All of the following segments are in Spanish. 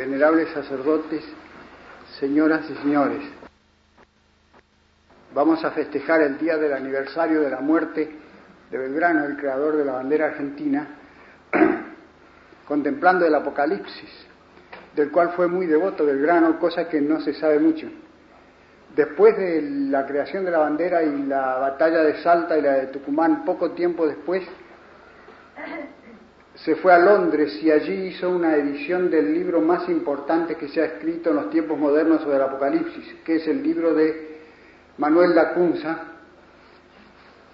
Venerables sacerdotes, señoras y señores, vamos a festejar el día del aniversario de la muerte de Belgrano, el creador de la bandera argentina, contemplando el Apocalipsis, del cual fue muy devoto Belgrano, cosa que no se sabe mucho. Después de la creación de la bandera y la batalla de Salta y la de Tucumán, poco tiempo después, se fue a Londres y allí hizo una edición del libro más importante que se ha escrito en los tiempos modernos sobre el Apocalipsis, que es el libro de Manuel Lacunza,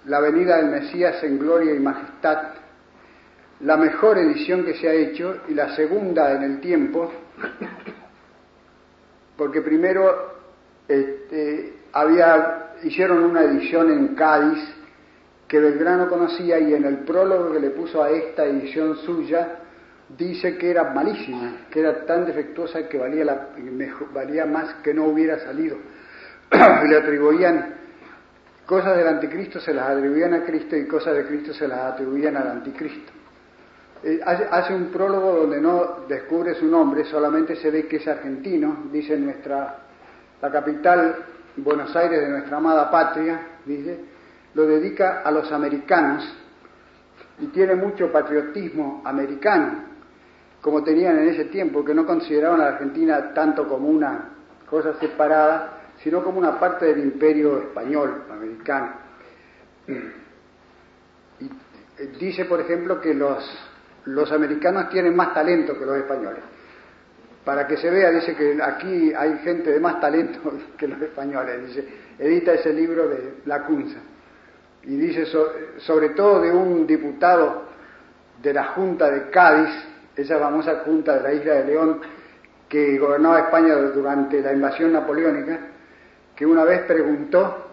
La venida del Mesías en gloria y majestad, la mejor edición que se ha hecho y la segunda en el tiempo, porque primero este, había, hicieron una edición en Cádiz que Belgrano conocía y en el prólogo que le puso a esta edición suya dice que era malísima, que era tan defectuosa que valía, la, valía más que no hubiera salido. le atribuían cosas del anticristo, se las atribuían a Cristo y cosas de Cristo se las atribuían al anticristo. Eh, hace, un prólogo donde no descubre su nombre, solamente se ve que es argentino, dice nuestra, la capital, Buenos Aires de nuestra amada patria, dice, lo dedica a los americanos y tiene mucho patriotismo americano, como tenían en ese tiempo, que no consideraban a la Argentina tanto como una cosa separada, sino como una parte del imperio español, americano. Y eh, dice, por ejemplo, que los, los americanos tienen más talento que los españoles. Para que se vea, dice que aquí hay gente de más talento que los españoles. Dice, edita ese libro de Lacunza y dice sobre todo de un diputado de la Junta de Cádiz, esa famosa Junta de la isla de León que gobernaba España durante la invasión napoleónica, que una vez preguntó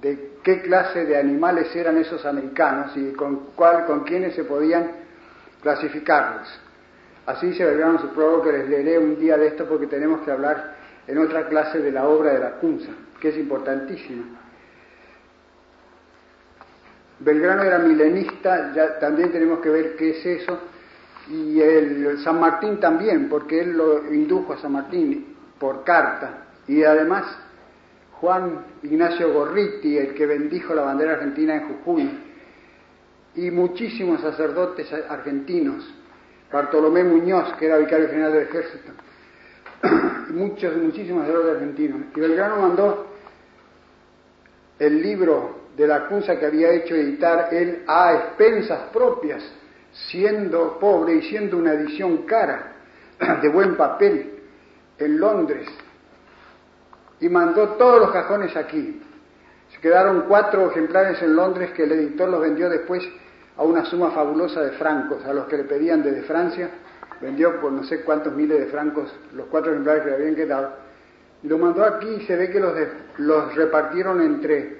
de qué clase de animales eran esos americanos y con cuál, con quiénes se podían clasificarlos. Así se verán su prólogo que les leeré un día de esto porque tenemos que hablar en otra clase de la obra de la Cunza, que es importantísima. Belgrano era milenista, ya también tenemos que ver qué es eso, y el San Martín también, porque él lo indujo a San Martín por carta, y además Juan Ignacio Gorriti, el que bendijo la bandera argentina en Jujuy, y muchísimos sacerdotes argentinos, Bartolomé Muñoz, que era vicario general del ejército, muchos, muchísimos sacerdotes argentinos. Y Belgrano mandó el libro de la acusa que había hecho editar él a expensas propias, siendo pobre y siendo una edición cara, de buen papel, en Londres, y mandó todos los cajones aquí. Se quedaron cuatro ejemplares en Londres que el editor los vendió después a una suma fabulosa de francos, a los que le pedían desde Francia, vendió por no sé cuántos miles de francos los cuatro ejemplares que le habían quedado, y lo mandó aquí y se ve que los, los repartieron entre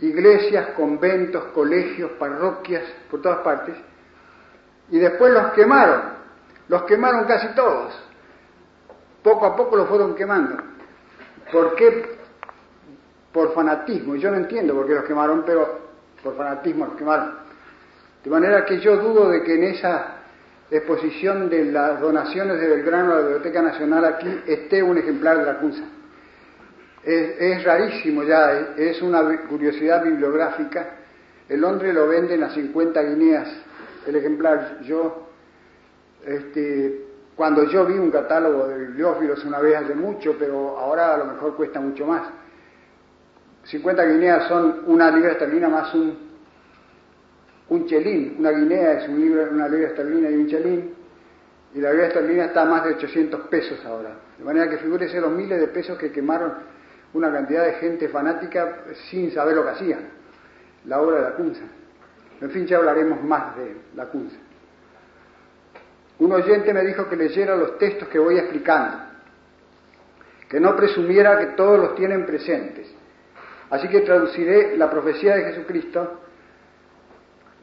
iglesias, conventos, colegios, parroquias, por todas partes, y después los quemaron, los quemaron casi todos, poco a poco los fueron quemando. ¿Por qué? Por fanatismo, yo no entiendo por qué los quemaron, pero por fanatismo los quemaron. De manera que yo dudo de que en esa exposición de las donaciones de Belgrano a la Biblioteca Nacional aquí esté un ejemplar de la Cunza es, rarísimo ya, es una curiosidad bibliográfica. El Londres lo venden a 50 guineas el ejemplar. Yo, este, cuando yo vi un catálogo de bibliófilos una vez hace mucho, pero ahora a lo mejor cuesta mucho más. 50 guineas son una libra esterlina más un, un chelín. Una guinea es un libra, una libra esterlina y un chelín. Y la libra esterlina está a más de 800 pesos ahora. De manera que figúrese los miles de pesos que quemaron una cantidad de gente fanática sin saber lo que hacía, la obra de la Cunza. En fin, ya hablaremos más de la Cunza. Un oyente me dijo que leyera los textos que voy explicando, que no presumiera que todos los tienen presentes. Así que traduciré la profecía de Jesucristo,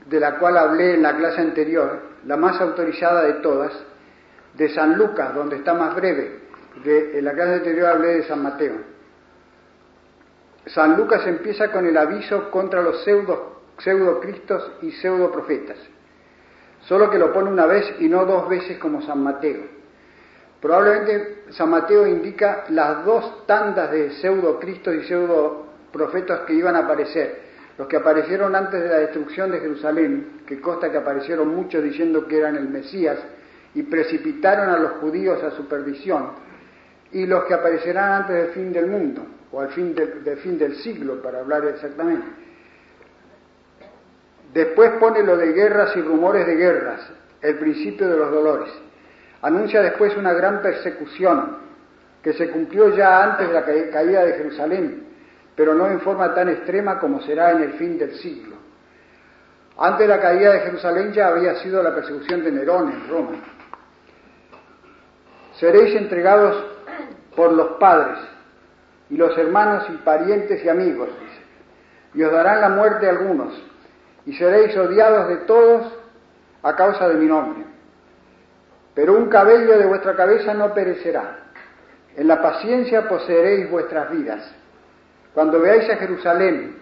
de la cual hablé en la clase anterior, la más autorizada de todas, de San Lucas, donde está más breve. De, en la clase anterior hablé de San Mateo. San Lucas empieza con el aviso contra los pseudo, pseudo cristos y pseudo profetas solo que lo pone una vez y no dos veces como San Mateo. Probablemente San Mateo indica las dos tandas de pseudo cristos y pseudo profetas que iban a aparecer. Los que aparecieron antes de la destrucción de Jerusalén, que consta que aparecieron muchos diciendo que eran el Mesías y precipitaron a los judíos a su perdición, y los que aparecerán antes del fin del mundo, o al fin del fin del siglo, para hablar exactamente. Después pone lo de guerras y rumores de guerras, el principio de los dolores. Anuncia después una gran persecución que se cumplió ya antes de la caída de Jerusalén, pero no en forma tan extrema como será en el fin del siglo. Antes de la caída de Jerusalén ya había sido la persecución de Nerón en Roma. Seréis entregados por los padres y los hermanos y parientes y amigos, y os darán la muerte algunos y seréis odiados de todos a causa de mi nombre. Pero un cabello de vuestra cabeza no perecerá. En la paciencia poseeréis vuestras vidas. Cuando veáis a Jerusalén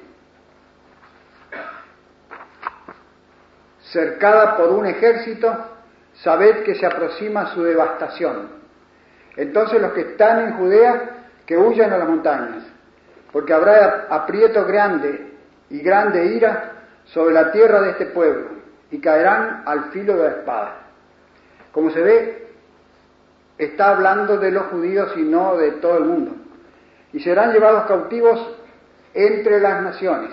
cercada por un ejército, sabed que se aproxima su devastación. Entonces los que están en Judea, que huyan a las montañas, porque habrá aprieto grande y grande ira sobre la tierra de este pueblo y caerán al filo de la espada. Como se ve, está hablando de los judíos y no de todo el mundo. Y serán llevados cautivos entre las naciones.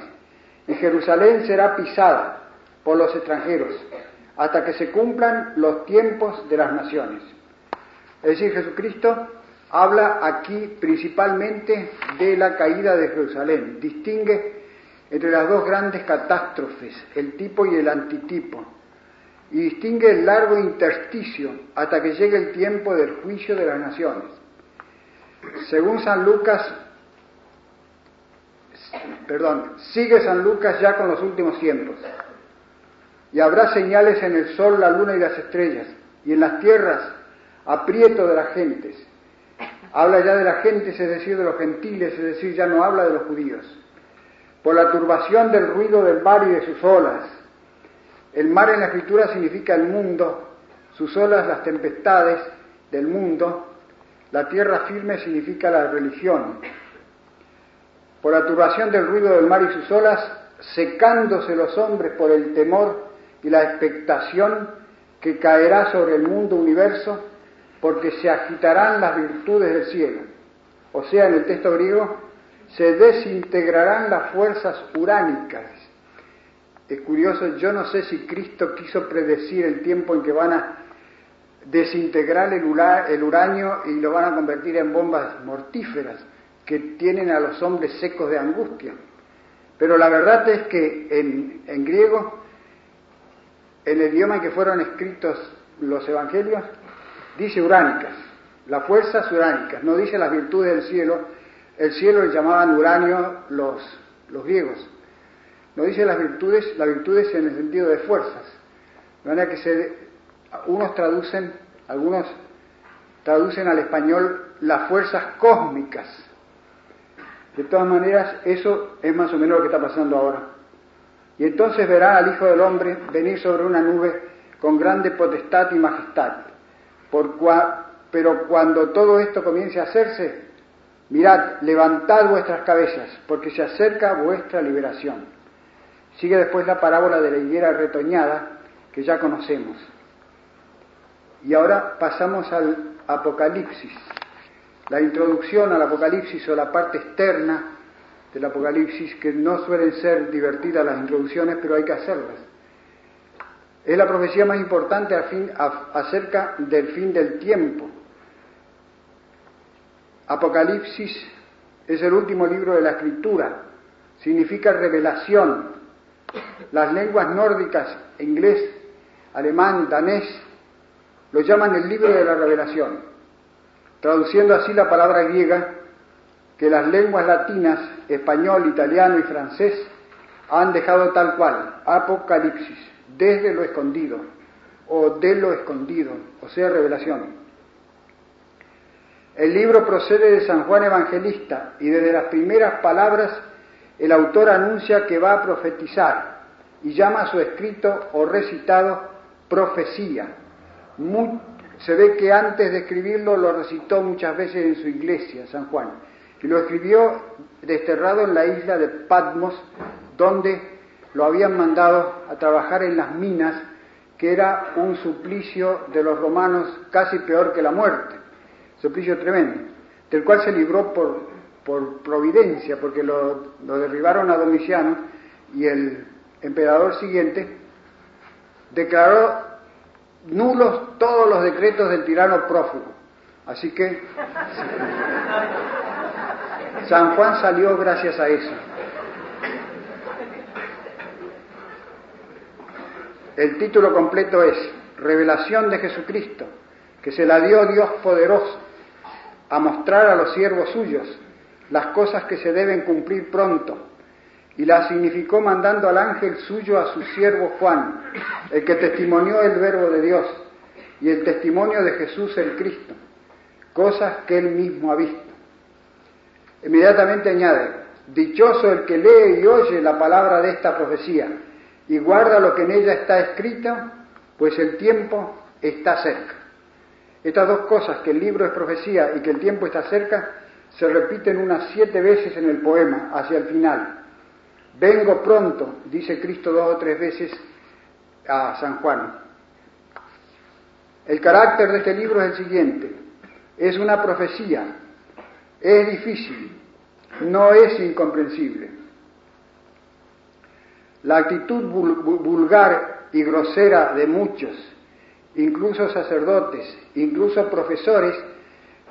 Y Jerusalén será pisada por los extranjeros hasta que se cumplan los tiempos de las naciones. Es decir, Jesucristo habla aquí principalmente de la caída de Jerusalén. Distingue entre las dos grandes catástrofes, el tipo y el antitipo, y distingue el largo intersticio hasta que llegue el tiempo del juicio de las naciones. Según San Lucas, perdón, sigue San Lucas ya con los últimos tiempos. Y habrá señales en el sol, la luna y las estrellas, y en las tierras aprieto de las gentes. Habla ya de las gentes, es decir, de los gentiles, es decir, ya no habla de los judíos por la turbación del ruido del mar y de sus olas. El mar en la escritura significa el mundo, sus olas las tempestades del mundo, la tierra firme significa la religión. Por la turbación del ruido del mar y sus olas, secándose los hombres por el temor y la expectación que caerá sobre el mundo universo, porque se agitarán las virtudes del cielo. O sea, en el texto griego, se desintegrarán las fuerzas uránicas. Es curioso, yo no sé si Cristo quiso predecir el tiempo en que van a desintegrar el, uranio y lo van a convertir en bombas mortíferas que tienen a los hombres secos de angustia. Pero la verdad es que en, en griego, en el idioma en que fueron escritos los evangelios, dice uránicas, las fuerzas uránicas, no dice las virtudes del cielo, el cielo le llamaban uranio los, los griegos. No dice las virtudes, las virtudes en el sentido de fuerzas. De manera que se, unos traducen, algunos traducen al español las fuerzas cósmicas. De todas maneras, eso es más o menos lo que está pasando ahora. Y entonces verá al Hijo del Hombre venir sobre una nube con grande potestad y majestad. Pero cuando todo esto comience a hacerse, Mirad, levantad vuestras cabezas, porque se acerca vuestra liberación. Sigue después la parábola de la higuera retoñada, que ya conocemos. Y ahora pasamos al Apocalipsis. La introducción al Apocalipsis o la parte externa del Apocalipsis, que no suelen ser divertidas las introducciones, pero hay que hacerlas. Es la profecía más importante acerca del fin del tiempo, Apocalipsis es el último libro de la escritura, significa revelación. Las lenguas nórdicas, inglés, alemán, danés, lo llaman el libro de la revelación, traduciendo así la palabra griega que las lenguas latinas, español, italiano y francés, han dejado tal cual, Apocalipsis, desde lo escondido, o de lo escondido, o sea, revelación. El libro procede de San Juan Evangelista y desde las primeras palabras el autor anuncia que va a profetizar y llama a su escrito o recitado profecía. se ve que antes de escribirlo lo recitó muchas veces en su iglesia, San Juan, y lo escribió desterrado en la isla de Patmos, donde lo habían mandado a trabajar en las minas, que era un suplicio de los romanos casi peor que la muerte suplicio tremendo, del cual se libró por, por providencia, porque lo, lo derribaron a Domiciano y el emperador siguiente declaró nulos todos los decretos del tirano prófugo. Así que San Juan salió gracias a eso. El título completo es Revelación de Jesucristo, que se la dio Dios poderoso a mostrar a los siervos suyos las cosas que se deben cumplir pronto, y la significó mandando al ángel suyo a su siervo Juan, el que testimonió el verbo de Dios y el testimonio de Jesús el Cristo, cosas que él mismo ha visto. Inmediatamente añade, dichoso el que lee y oye la palabra de esta profecía y guarda lo que en ella está escrito, pues el tiempo está cerca. Estas dos cosas, que el libro es profecía y que el tiempo está cerca, se repiten unas siete veces en el poema, hacia el final. Vengo pronto, dice Cristo dos o tres veces a San Juan. El carácter de este libro es el siguiente. Es una profecía, es difícil, no es incomprensible. La actitud vulgar y grosera de muchos incluso sacerdotes, incluso profesores,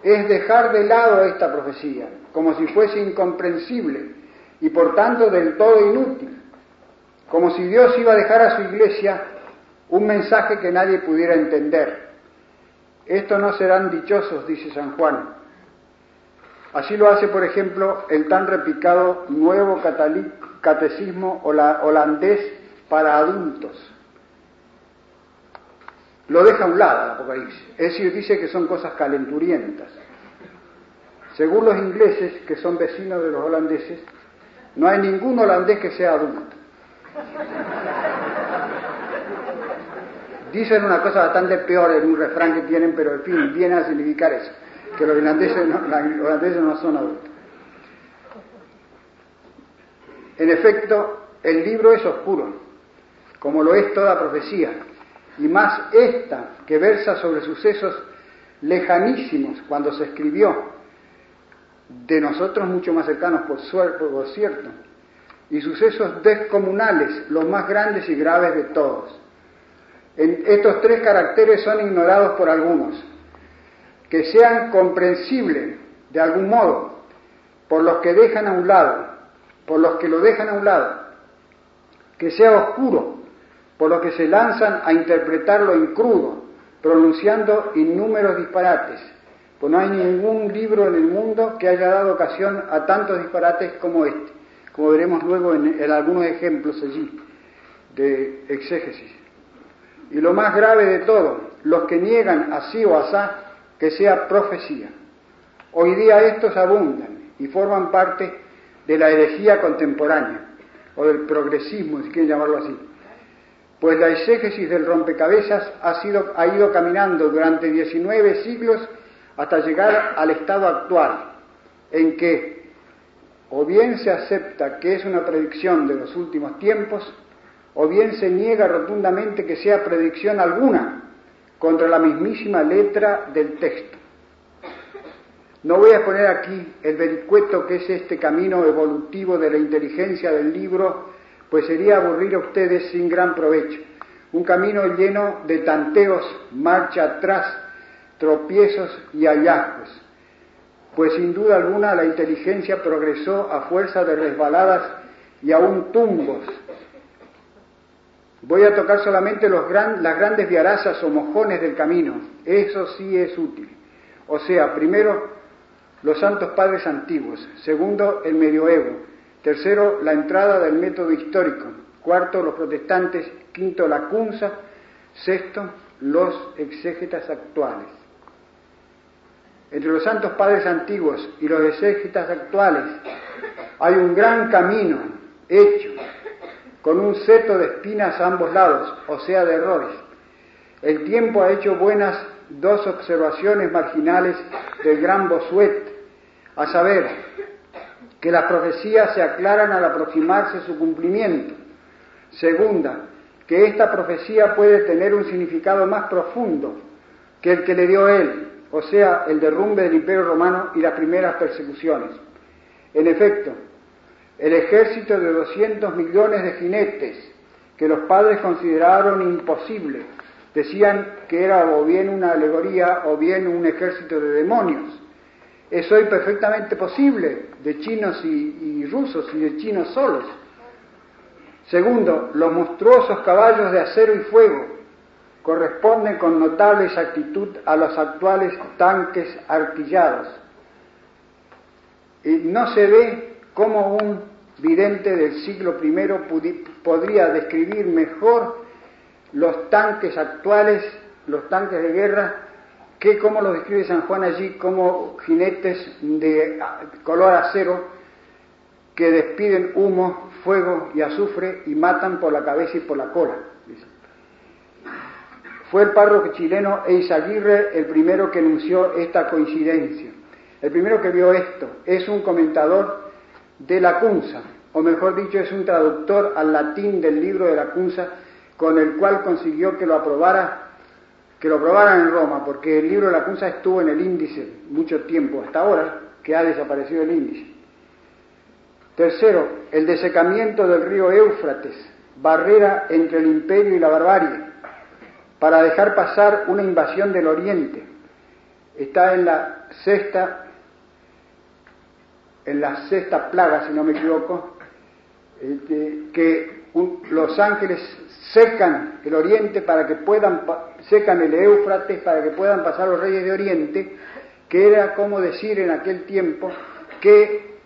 es dejar de lado esta profecía, como si fuese incomprensible y por tanto del todo inútil, como si Dios iba a dejar a su iglesia un mensaje que nadie pudiera entender. Estos no serán dichosos, dice San Juan. Así lo hace, por ejemplo, el tan repicado nuevo catecismo holandés para adultos lo deja a un lado Apocalipsis. Es decir, dice que son cosas calenturientas. Según los ingleses, que son vecinos de los holandeses, no hay ningún holandés que sea adulto. Dicen una cosa bastante peor en un refrán que tienen, pero en fin, viene a significar eso, que los no, los holandeses no son adultos. En efecto, el libro es oscuro, como lo es toda profecía, y más esta que versa sobre sucesos lejanísimos cuando se escribió, de nosotros mucho más cercanos por, suerte, por cierto, y sucesos descomunales, los más grandes y graves de todos. En estos tres caracteres son ignorados por algunos, que sean comprensibles de algún modo por los que dejan a un lado, por los que lo dejan a un lado, que sea oscuro por lo que se lanzan a interpretarlo en crudo, pronunciando innúmeros disparates, pues no hay ningún libro en el mundo que haya dado ocasión a tantos disparates como este, como veremos luego en, algunos ejemplos allí de exégesis. Y lo más grave de todo, los que niegan así o asá que sea profecía. Hoy día estos abundan y forman parte de la herejía contemporánea, o del progresismo, si quieren llamarlo así pues la exégesis del rompecabezas ha, sido, ha ido caminando durante 19 siglos hasta llegar al estado actual, en que o bien se acepta que es una predicción de los últimos tiempos, o bien se niega rotundamente que sea predicción alguna contra la mismísima letra del texto. No voy a poner aquí el vericueto que es este camino evolutivo de la inteligencia del libro pues sería aburrir a ustedes sin gran provecho. Un camino lleno de tanteos, marcha atrás, tropiezos y hallazgos. Pues sin duda alguna la inteligencia progresó a fuerza de resbaladas y aún tumbos. Voy a tocar solamente los las grandes viarazas o mojones del camino. Eso sí es útil. O sea, primero, los santos padres antiguos. Segundo, el medioevo. Tercero, la entrada del método histórico. Cuarto, los protestantes. Quinto, la cunza. Sexto, los exégetas actuales. Entre los santos padres antiguos y los exégetas actuales hay un gran camino hecho con un seto de espinas a ambos lados, o sea, de errores. El tiempo ha hecho buenas dos observaciones marginales del gran Bosuet, a saber, que las profecías se aclaran al aproximarse su cumplimiento. Segunda, que esta profecía puede tener un significado más profundo que el que le dio él, o sea, el derrumbe del Imperio Romano y las primeras persecuciones. En efecto, el ejército de 200 millones de jinetes que los padres consideraron imposible, decían que era o bien una alegoría o bien un ejército de demonios. Es hoy perfectamente posible de chinos y, rusos y de chinos solos. Segundo, los monstruosos caballos de acero y fuego corresponden con notable exactitud a los actuales tanques artillados. Y no se ve cómo un vidente del siglo I podría describir mejor los tanques actuales, los tanques de guerra, que como los describe San Juan allí como jinetes de color acero que despiden humo, fuego y azufre y matan por la cabeza y por la cola. Fue el párroco chileno Eizaguirre el primero que anunció esta coincidencia. El primero que vio esto es un comentador de la Cunza, o mejor dicho, es un traductor al latín del libro de la Cunza, con el cual consiguió que lo aprobara que lo aprobaran en Roma, porque el libro de la Cunza estuvo en el índice mucho tiempo, hasta ahora que ha desaparecido el índice. Tercero, el desecamiento del río Éufrates, barrera entre el imperio y la barbarie, para dejar pasar una invasión del oriente. Está en la sexta, en la sexta plaga, si no me equivoco, este, que los ángeles secan el oriente para que puedan, secan el Éufrates para que puedan pasar los reyes de oriente, que era como decir en aquel tiempo que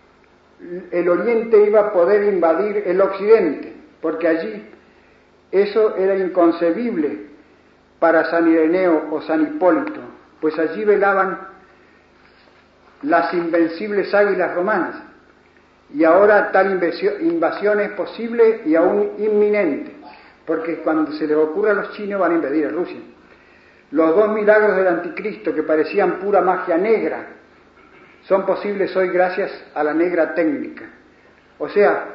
el oriente iba a poder invadir el occidente, porque allí eso era inconcebible para San Ireneo o San Hipólito, pues allí velaban las invencibles águilas romanas, y ahora tal invasión es posible y aún inminente, porque cuando se les ocurra a los chinos van a invadir a Rusia. Los dos milagros del anticristo que parecían pura magia negra, son posibles hoy gracias a la negra técnica. O sea,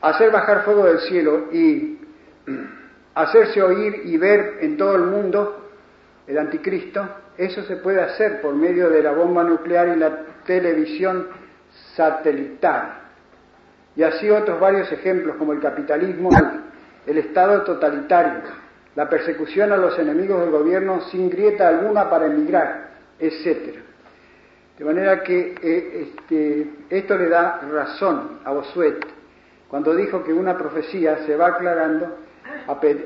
hacer bajar fuego del cielo y hacerse oír y ver en todo el mundo el anticristo, eso se puede hacer por medio de la bomba nuclear y la televisión satelital. Y así otros varios ejemplos como el capitalismo, el Estado totalitario, la persecución a los enemigos del gobierno sin grieta alguna para emigrar, etcétera. De manera que eh, este, esto le da razón a Bosuet cuando dijo que una profecía se va aclarando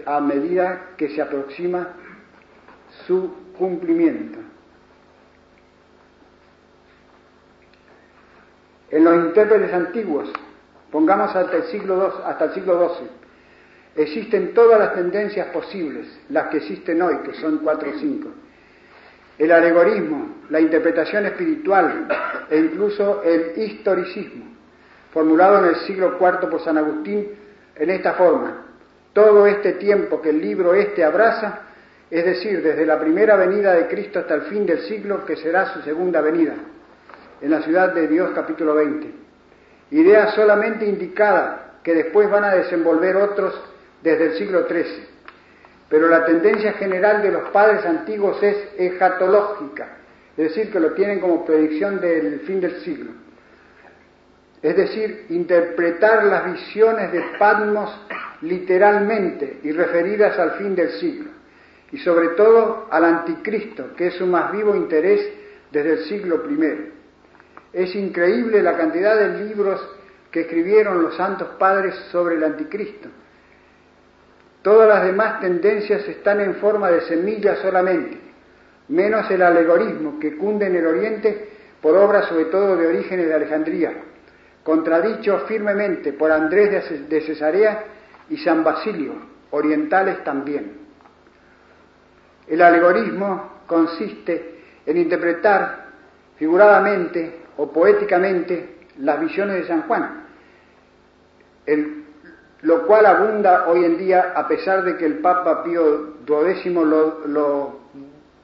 a medida que se aproxima su cumplimiento. En los intérpretes antiguos, pongamos hasta el siglo II, hasta el siglo XII, existen todas las tendencias posibles, las que existen hoy, que son cuatro o cinco el alegorismo, la interpretación espiritual e incluso el historicismo, formulado en el siglo IV por San Agustín en esta forma. Todo este tiempo que el libro este abraza, es decir, desde la primera venida de Cristo hasta el fin del siglo, que será su segunda venida, en la ciudad de Dios capítulo 20. Idea solamente indicada que después van a desenvolver otros desde el siglo XIII pero la tendencia general de los padres antiguos es ejatológica, es decir, que lo tienen como predicción del fin del siglo. Es decir, interpretar las visiones de Patmos literalmente y referidas al fin del siglo, y sobre todo al anticristo, que es su más vivo interés desde el siglo I. Es increíble la cantidad de libros que escribieron los santos padres sobre el anticristo Todas las demás tendencias están en forma de semilla solamente, menos el alegorismo que cunde en el Oriente por obra sobre todo de orígenes de Alejandría, contradicho firmemente por Andrés de Cesarea y San Basilio, orientales también. El alegorismo consiste en interpretar figuradamente o poéticamente las visiones de San Juan, lo cual abunda hoy en día a pesar de que el Papa Pío XII lo,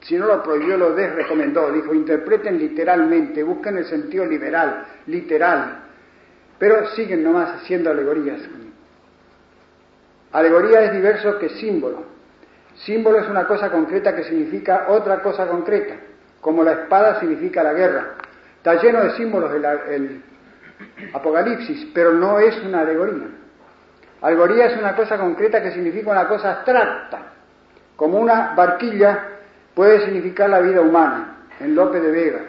si no lo prohibió, lo desrecomendó, dijo, interpreten literalmente, busquen el sentido liberal, literal, pero siguen nomás haciendo alegorías. Alegoría es diverso que símbolo. Símbolo es una cosa concreta que significa otra cosa concreta, como la espada significa la guerra. Está lleno de símbolos el Apocalipsis, pero no es una alegoría. Alegoría es una cosa concreta que significa una cosa abstracta, como una barquilla puede significar la vida humana, en Lope de Vega,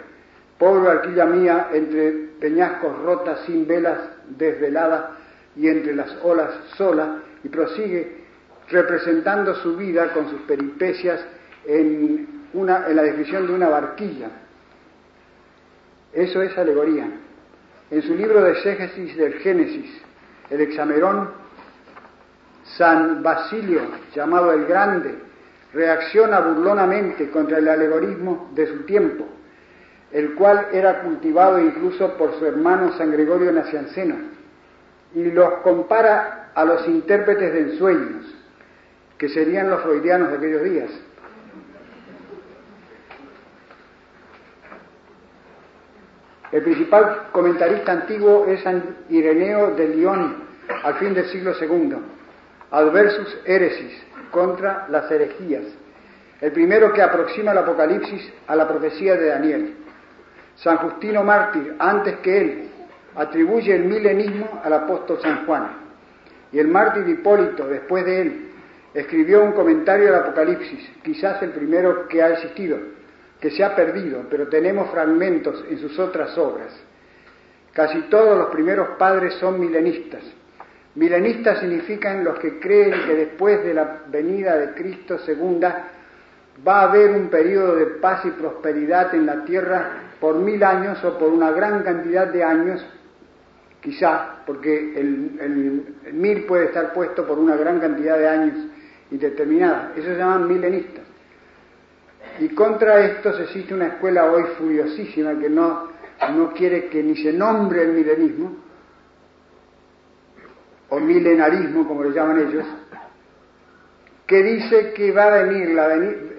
pobre barquilla mía entre peñascos rotas, sin velas, desvelada y entre las olas sola, y prosigue representando su vida con sus peripecias en, una, en la descripción de una barquilla. Eso es alegoría. En su libro de exégesis del Génesis, el Hexamerón, San Basilio, llamado el Grande, reacciona burlonamente contra el alegorismo de su tiempo, el cual era cultivado incluso por su hermano San Gregorio Nacianceno, y los compara a los intérpretes de ensueños, que serían los freudianos de aquellos días. El principal comentarista antiguo es San Ireneo de Lyon, al fin del siglo II, Adversus Heresis, contra las herejías, el primero que aproxima el Apocalipsis a la profecía de Daniel. San Justino Mártir, antes que él, atribuye el milenismo al apóstol San Juan. Y el mártir Hipólito, después de él, escribió un comentario al Apocalipsis, quizás el primero que ha existido, que se ha perdido, pero tenemos fragmentos en sus otras obras. Casi todos los primeros padres son milenistas. Milenistas significan los que creen que después de la venida de Cristo segunda va a haber un periodo de paz y prosperidad en la tierra por mil años o por una gran cantidad de años, quizá, porque el, mil puede estar puesto por una gran cantidad de años indeterminada. Eso se llaman milenistas. Y contra estos existe una escuela hoy furiosísima que no, no quiere que ni se nombre el milenismo, o milenarismo, como lo llaman ellos, que dice que va a venir la,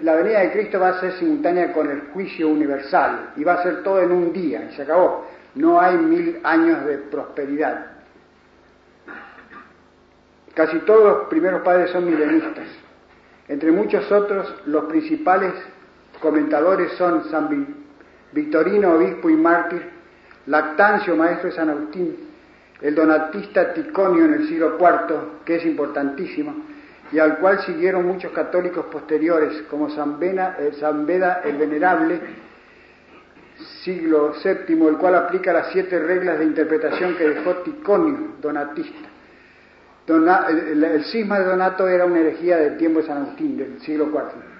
la, venida de Cristo va a ser simultánea con el juicio universal y va a ser todo en un día y se acabó. No hay mil años de prosperidad. Casi todos los primeros padres son milenistas. Entre muchos otros, los principales comentadores son San Victorino, obispo y mártir, Lactancio, maestro de San Agustín, el donatista Ticonio en el siglo IV, que es importantísimo, y al cual siguieron muchos católicos posteriores, como San, eh, San Beda el Venerable, siglo VII, el cual aplica las siete reglas de interpretación que dejó Ticonio, donatista. El, el, cisma de Donato era una herejía del tiempo de San Agustín, del siglo IV.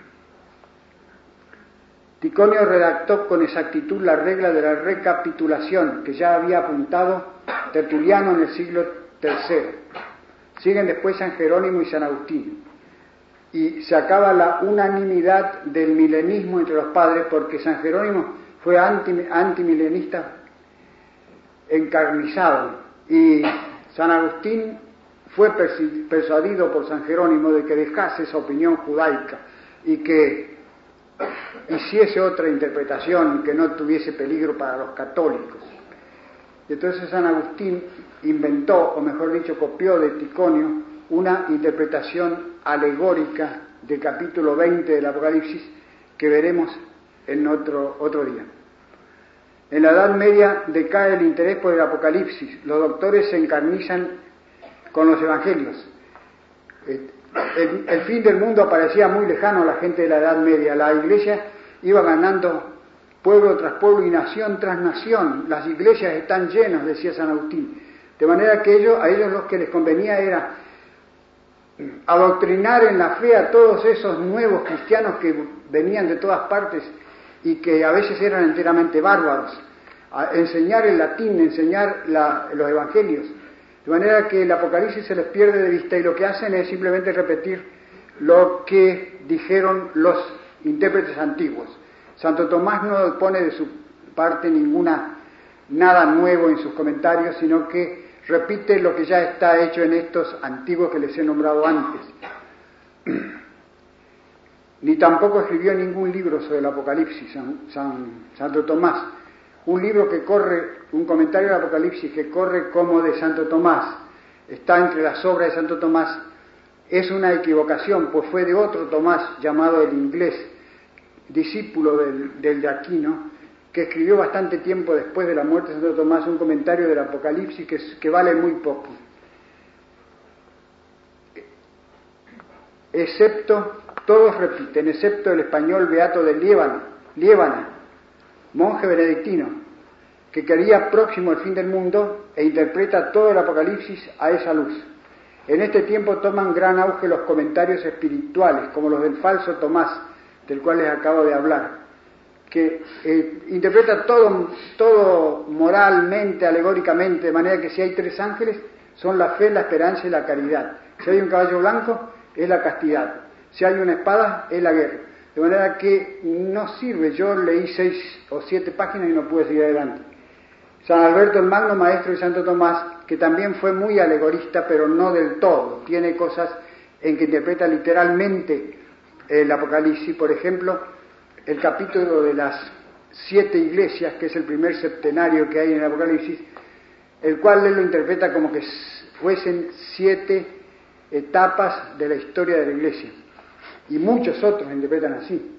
Ticonio redactó con exactitud la regla de la recapitulación que ya había apuntado Tertuliano en el siglo III. Siguen después San Jerónimo y San Agustín. Y se acaba la unanimidad del milenismo entre los padres porque San Jerónimo fue antimilenista encarnizado y San Agustín fue persuadido por San Jerónimo de que dejase esa opinión judaica y que hiciese otra interpretación que no tuviese peligro para los católicos. Y entonces San Agustín inventó, o mejor dicho, copió de Ticonio una interpretación alegórica del capítulo 20 del Apocalipsis que veremos en otro, otro día. En la Edad Media decae el interés por el Apocalipsis. Los doctores se encarnizan con los evangelios. Eh, el, fin del mundo parecía muy lejano a la gente de la Edad Media. La iglesia iba ganando pueblo tras pueblo y nación tras nación. Las iglesias están llenas, decía San Agustín. De manera que ellos, a ellos lo que les convenía era adoctrinar en la fe a todos esos nuevos cristianos que venían de todas partes y que a veces eran enteramente bárbaros, a enseñar el latín, enseñar los evangelios, de manera que el Apocalipsis se les pierde de vista y lo que hacen es simplemente repetir lo que dijeron los intérpretes antiguos. Santo Tomás no pone de su parte ninguna nada nuevo en sus comentarios, sino que repite lo que ya está hecho en estos antiguos que les he nombrado antes. Ni tampoco escribió ningún libro sobre el Apocalipsis, Santo Tomás. Un libro que corre, un comentario del Apocalipsis que corre como de Santo Tomás, está entre las obras de Santo Tomás, es una equivocación, pues fue de otro Tomás llamado el inglés, discípulo del, del de Aquino, que escribió bastante tiempo después de la muerte de Santo Tomás un comentario del Apocalipsis que, vale muy poco. Excepto, todos repiten, excepto el español beato de Liébana, monje benedictino, que quería próximo al fin del mundo e interpreta todo el Apocalipsis a esa luz. En este tiempo toman gran auge los comentarios espirituales, como los del falso Tomás, del cual les acabo de hablar que eh, interpreta todo, todo moralmente, alegóricamente, de manera que si hay tres ángeles, son la fe, la esperanza y la caridad. Si hay un caballo blanco, es la castidad. Si hay una espada, es la guerra. De manera que no sirve. Yo leí seis o siete páginas y no pude seguir adelante. San Alberto el Magno, maestro de Santo Tomás, que también fue muy alegorista, pero no del todo. Tiene cosas en que interpreta literalmente el Apocalipsis. Por ejemplo, el capítulo de las siete iglesias, que es el primer septenario que hay en el Apocalipsis, el cual él lo interpreta como que fuesen siete etapas de la historia de la iglesia. Y muchos otros interpretan así.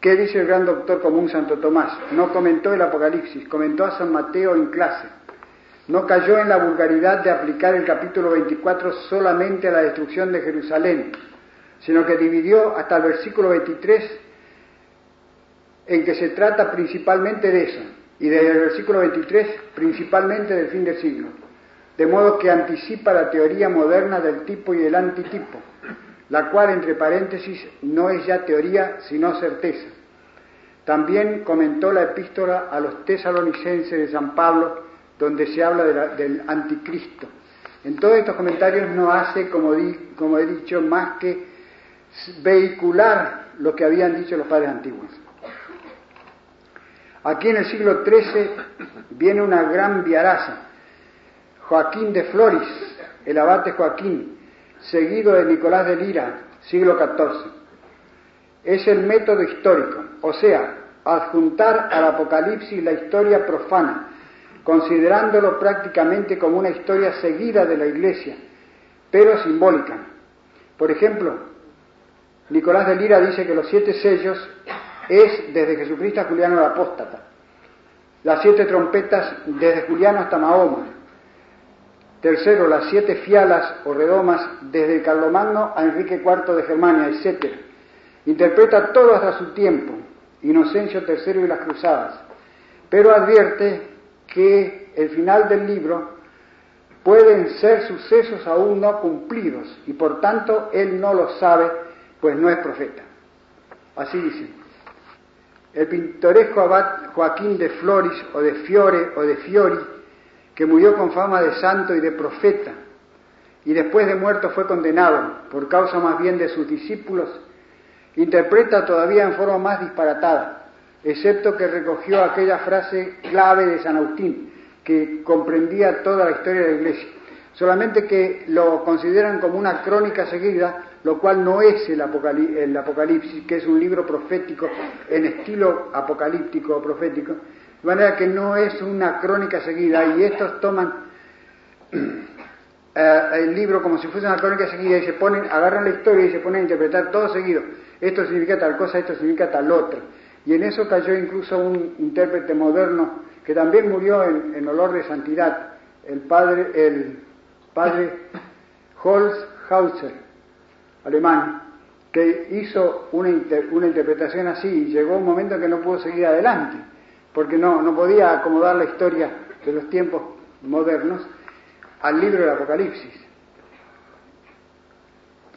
¿Qué dice el gran doctor común Santo Tomás? No comentó el Apocalipsis, comentó a San Mateo en clase. No cayó en la vulgaridad de aplicar el capítulo 24 solamente a la destrucción de Jerusalén, sino que dividió hasta el versículo 23 en que se trata principalmente de eso, y desde el versículo 23 principalmente del fin del siglo, de modo que anticipa la teoría moderna del tipo y del antitipo, la cual, entre paréntesis, no es ya teoría, sino certeza. También comentó la epístola a los tesalonicenses de San Pablo, donde se habla del anticristo. En todos estos comentarios no hace, como, como he dicho, más que vehicular lo que habían dicho los padres antiguos. Aquí en el siglo XIII viene una gran viaraza, Joaquín de Floris, el abate Joaquín, seguido de Nicolás de Lira, siglo XIV. Es el método histórico, o sea, adjuntar al Apocalipsis la historia profana, considerándolo prácticamente como una historia seguida de la Iglesia, pero simbólica. Por ejemplo, Nicolás de Lira dice que los siete sellos es desde Jesucristo a Juliano el Apóstata, las siete trompetas desde Juliano hasta Mahoma, tercero, las siete fialas o redomas desde Carlomagno a Enrique IV de Germania, etc. Interpreta todo hasta su tiempo, Inocencio III y las cruzadas, pero advierte que el final del libro pueden ser sucesos aún no cumplidos y por tanto él no lo sabe pues no es profeta. Así dice. El pintoresco abad Joaquín de Floris o de Fiore o de Fiori, que murió con fama de santo y de profeta, y después de muerto fue condenado, por causa más bien de sus discípulos, interpreta todavía en forma más disparatada, excepto que recogió aquella frase clave de San Agustín, que comprendía toda la historia de la Iglesia, solamente que lo consideran como una crónica seguida lo cual no es el, Apocalipsis, que es un libro profético en estilo apocalíptico o profético, de manera que no es una crónica seguida y estos toman eh, el libro como si fuese una crónica seguida y se ponen, agarran la historia y se ponen a interpretar todo seguido. Esto significa tal cosa, esto significa tal otra. Y en eso cayó incluso un intérprete moderno que también murió en, olor de santidad, el padre, el padre Holz Hauser alemán, que hizo una, interpretación así y llegó un momento en que no pudo seguir adelante, porque no, no podía acomodar la historia de los tiempos modernos, al libro del Apocalipsis.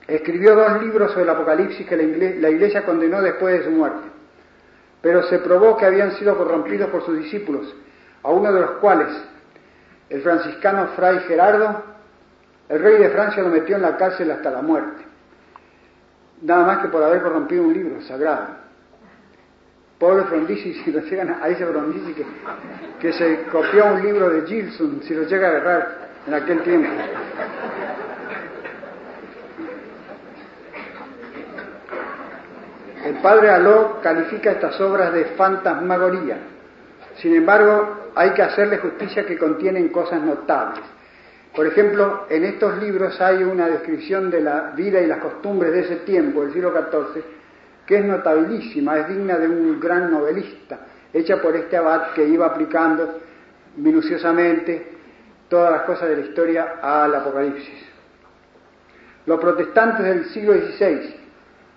Escribió dos libros sobre el Apocalipsis que la iglesia condenó después de su muerte, pero se probó que habían sido corrompidos por sus discípulos, a uno de los cuales, el franciscano Fray Gerardo, el rey de Francia lo metió en la cárcel hasta la muerte, nada más que por haber corrompido un libro sagrado. Pobre Frondizi, si lo llegan a ese Frondizi que, que se copió un libro de Gilson, si lo llega a agarrar en aquel tiempo. El padre Aló califica estas obras de fantasmagoría. Sin embargo, hay que hacerle justicia que contienen cosas notables. Por ejemplo, en estos libros hay una descripción de la vida y las costumbres de ese tiempo, del siglo XIV, que es notabilísima, es digna de un gran novelista, hecha por este abad que iba aplicando minuciosamente todas las cosas de la historia al Apocalipsis. Los protestantes del siglo XVI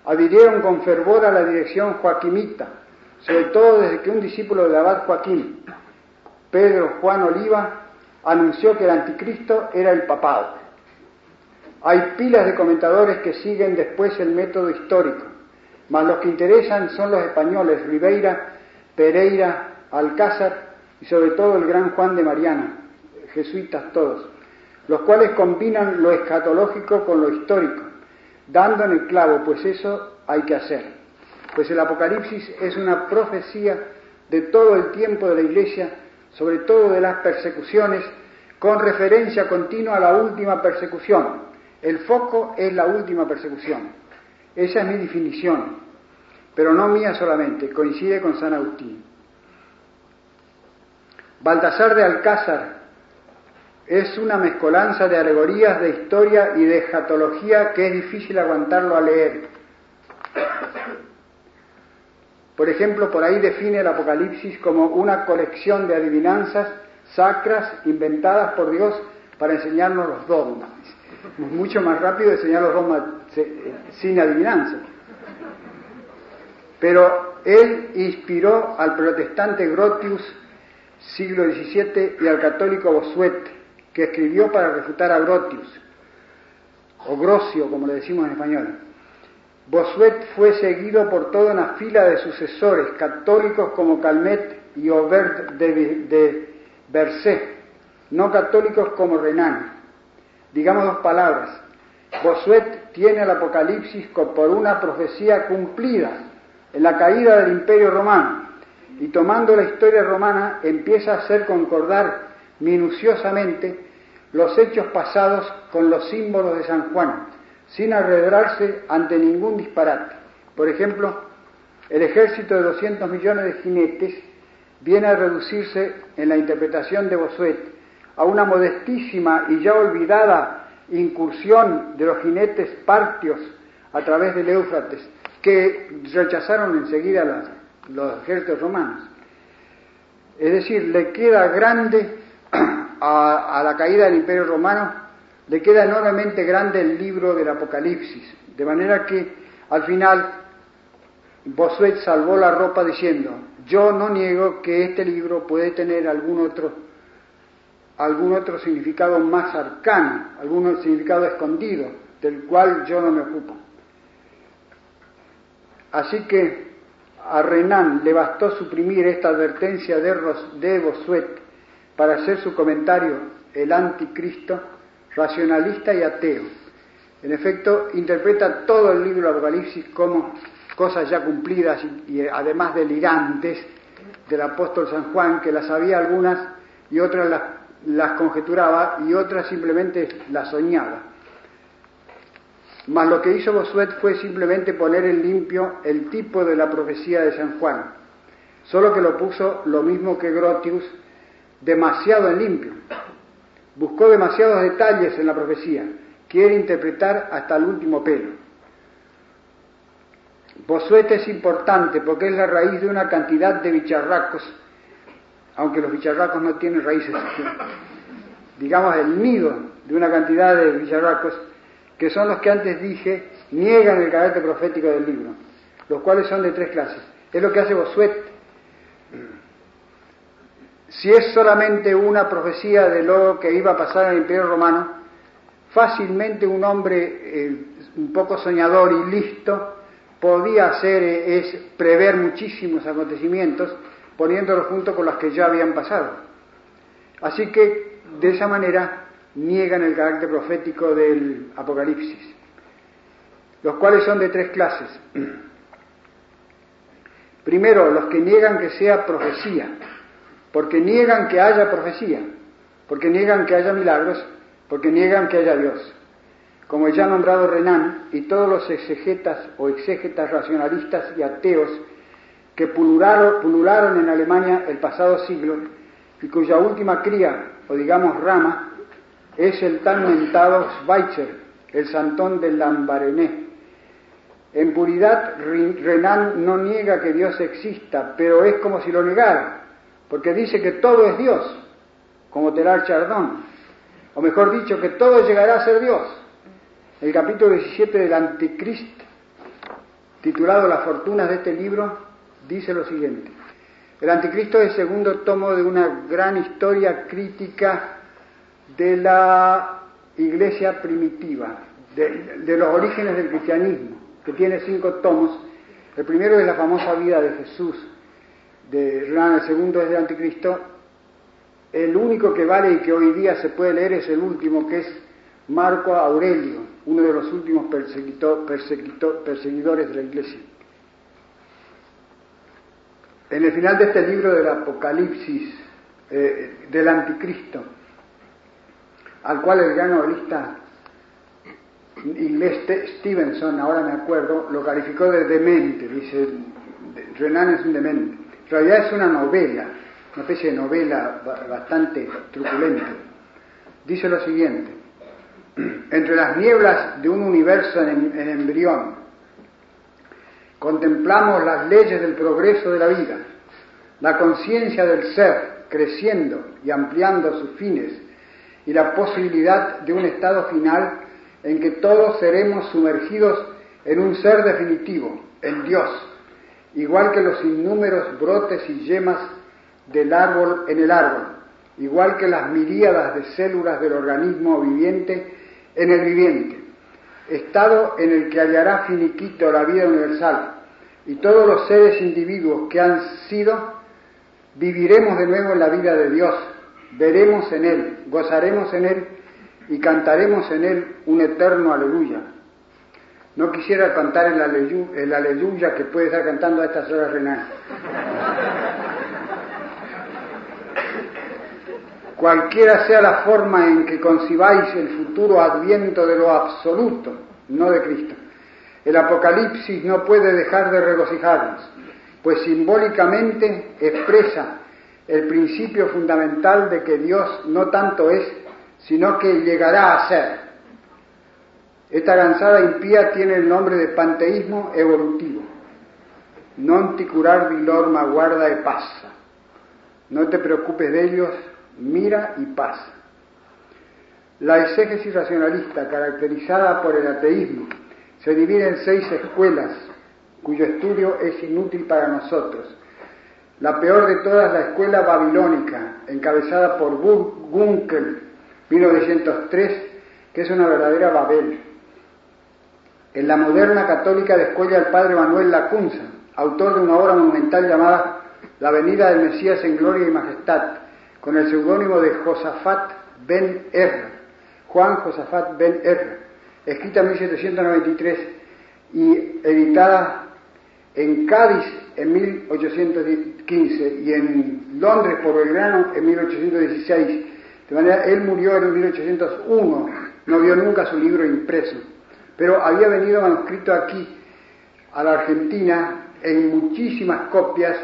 adhirieron con fervor a la dirección joaquimita, sobre todo desde que un discípulo del abad Joaquín, Pedro Juan Oliva, anunció que el anticristo era el papado. Hay pilas de comentadores que siguen después el método histórico, mas los que interesan son los españoles Ribeira, Pereira, Alcázar y sobre todo el gran Juan de Mariana, jesuitas todos, los cuales combinan lo escatológico con lo histórico, dando en el clavo, pues eso hay que hacer. Pues el Apocalipsis es una profecía de todo el tiempo de la Iglesia, sobre todo de las persecuciones, con referencia continua a la última persecución. El foco es la última persecución. Esa es mi definición, pero no mía solamente, coincide con San Agustín. Baltasar de Alcázar es una mezcolanza de alegorías, de historia y de escatología que es difícil aguantarlo a leer. Por ejemplo, por ahí define el Apocalipsis como una colección de adivinanzas sacras inventadas por Dios para enseñarnos los dogmas mucho más rápido enseñar los dogmas sin adivinanza. Pero él inspiró al protestante Grotius, siglo XVII, y al católico Bosuet, que escribió para refutar a Grotius, o Grocio, como le decimos en español. Bosuet fue seguido por toda una fila de sucesores católicos como Calmet y Aubert de, de Bercé, no católicos como Renan. Digamos dos palabras. Bosuet tiene el Apocalipsis por una profecía cumplida en la caída del Imperio Romano y tomando la historia romana empieza a hacer concordar minuciosamente los hechos pasados con los símbolos de San Juan, sin arredrarse ante ningún disparate. Por ejemplo, el ejército de 200 millones de jinetes viene a reducirse en la interpretación de Bosuet a una modestísima y ya olvidada incursión de los jinetes partios a través del Éufrates, que rechazaron enseguida los ejércitos romanos. Es decir, le queda grande a, a, la caída del Imperio Romano, le queda enormemente grande el libro del Apocalipsis, de manera que al final Bosuet salvó la ropa diciendo, yo no niego que este libro puede tener algún otro algún otro significado más arcano, algún significado escondido, del cual yo no me ocupo. Así que a Renan le bastó suprimir esta advertencia de, de Bosuet para hacer su comentario El anticristo, racionalista y ateo. En efecto, interpreta todo el libro Apocalipsis como cosas ya cumplidas y, y además delirantes del apóstol San Juan, que las sabía algunas y otras las las conjeturaba y otras simplemente las soñaba. Mas lo que hizo Bosuet fue simplemente poner en limpio el tipo de la profecía de San Juan, solo que lo puso lo mismo que Grotius, demasiado en limpio. Buscó demasiados detalles en la profecía, quiere interpretar hasta el último pelo. Bosuet es importante porque es la raíz de una cantidad de bicharracos aunque los bicharracos no tienen raíces, digamos el nido de una cantidad de bicharracos, que son los que antes dije niegan el carácter profético del libro, los cuales son de tres clases. Es lo que hace Bosuet. Si es solamente una profecía de lo que iba a pasar en el Imperio Romano, fácilmente un hombre eh, un poco soñador y listo podía hacer eh, es prever muchísimos acontecimientos poniéndolos junto con los que ya habían pasado. Así que de esa manera niegan el carácter profético del Apocalipsis, los cuales son de tres clases. Primero, los que niegan que sea profecía, porque niegan que haya profecía, porque niegan que haya milagros, porque niegan que haya Dios. Como el ya nombrado Renan y todos los exegetas o exégetas racionalistas y ateos que pulularon, en Alemania el pasado siglo y cuya última cría, o digamos rama, es el tan mentado Schweitzer, el santón del Lambarené. En puridad, Renan no niega que Dios exista, pero es como si lo negara porque dice que todo es Dios, como Telar Chardón, o mejor dicho, que todo llegará a ser Dios. El capítulo 17 del Anticristo, titulado Las fortunas de este libro, dice lo siguiente. El Anticristo es el segundo tomo de una gran historia crítica de la iglesia primitiva, de, los orígenes del cristianismo, que tiene cinco tomos. El primero es la famosa vida de Jesús, de el segundo es de Anticristo, el único que vale y que hoy día se puede leer es el último, que es Marco Aurelio, uno de los últimos perseguidores de la Iglesia. En el final de este libro del Apocalipsis eh, del Anticristo, al cual el gran novelista inglés Stevenson, ahora me acuerdo, lo calificó de demente, dice, Renan es un demente. En realidad es una novela, una especie de novela bastante truculenta. Dice lo siguiente, entre las nieblas de un universo en, en embrión, contemplamos las leyes del progreso de la vida, la conciencia del ser creciendo y ampliando sus fines y la posibilidad de un estado final en que todos seremos sumergidos en un ser definitivo, en Dios, igual que los innúmeros brotes y yemas del árbol en el árbol, igual que las miríadas de células del organismo viviente en el viviente, estado en el que hallará finiquito la vida universal, y todos los seres individuos que han sido, viviremos de nuevo en la vida de Dios, veremos en Él, gozaremos en Él y cantaremos en Él un eterno aleluya. No quisiera cantar el aleluya, que puede estar cantando a estas horas Renan. Cualquiera sea la forma en que concibáis el futuro adviento de lo absoluto, no de Cristo. El Apocalipsis no puede dejar de regocijarnos, pues simbólicamente expresa el principio fundamental de que Dios no tanto es, sino que llegará a ser. Esta lanzada impía tiene el nombre de panteísmo evolutivo. Non ti curar di lor guarda e pasa. No te preocupes de ellos, mira y pasa. La exégesis racionalista, caracterizada por el ateísmo, se divide en seis escuelas, cuyo estudio es inútil para nosotros. La peor de todas, la escuela babilónica, encabezada por Gunkel, 1903, que es una verdadera Babel. En la moderna católica descuella el padre Manuel Lacunza, autor de una obra monumental llamada La venida del Mesías en gloria y majestad, con el seudónimo de Josafat ben Er, Juan Josafat ben Er, escrita en 1793 y editada en Cádiz en 1815 y en Londres por Belgrano en 1816. De manera, él murió en 1801, no vio nunca su libro impreso pero había venido manuscrito aquí, a la Argentina, en muchísimas copias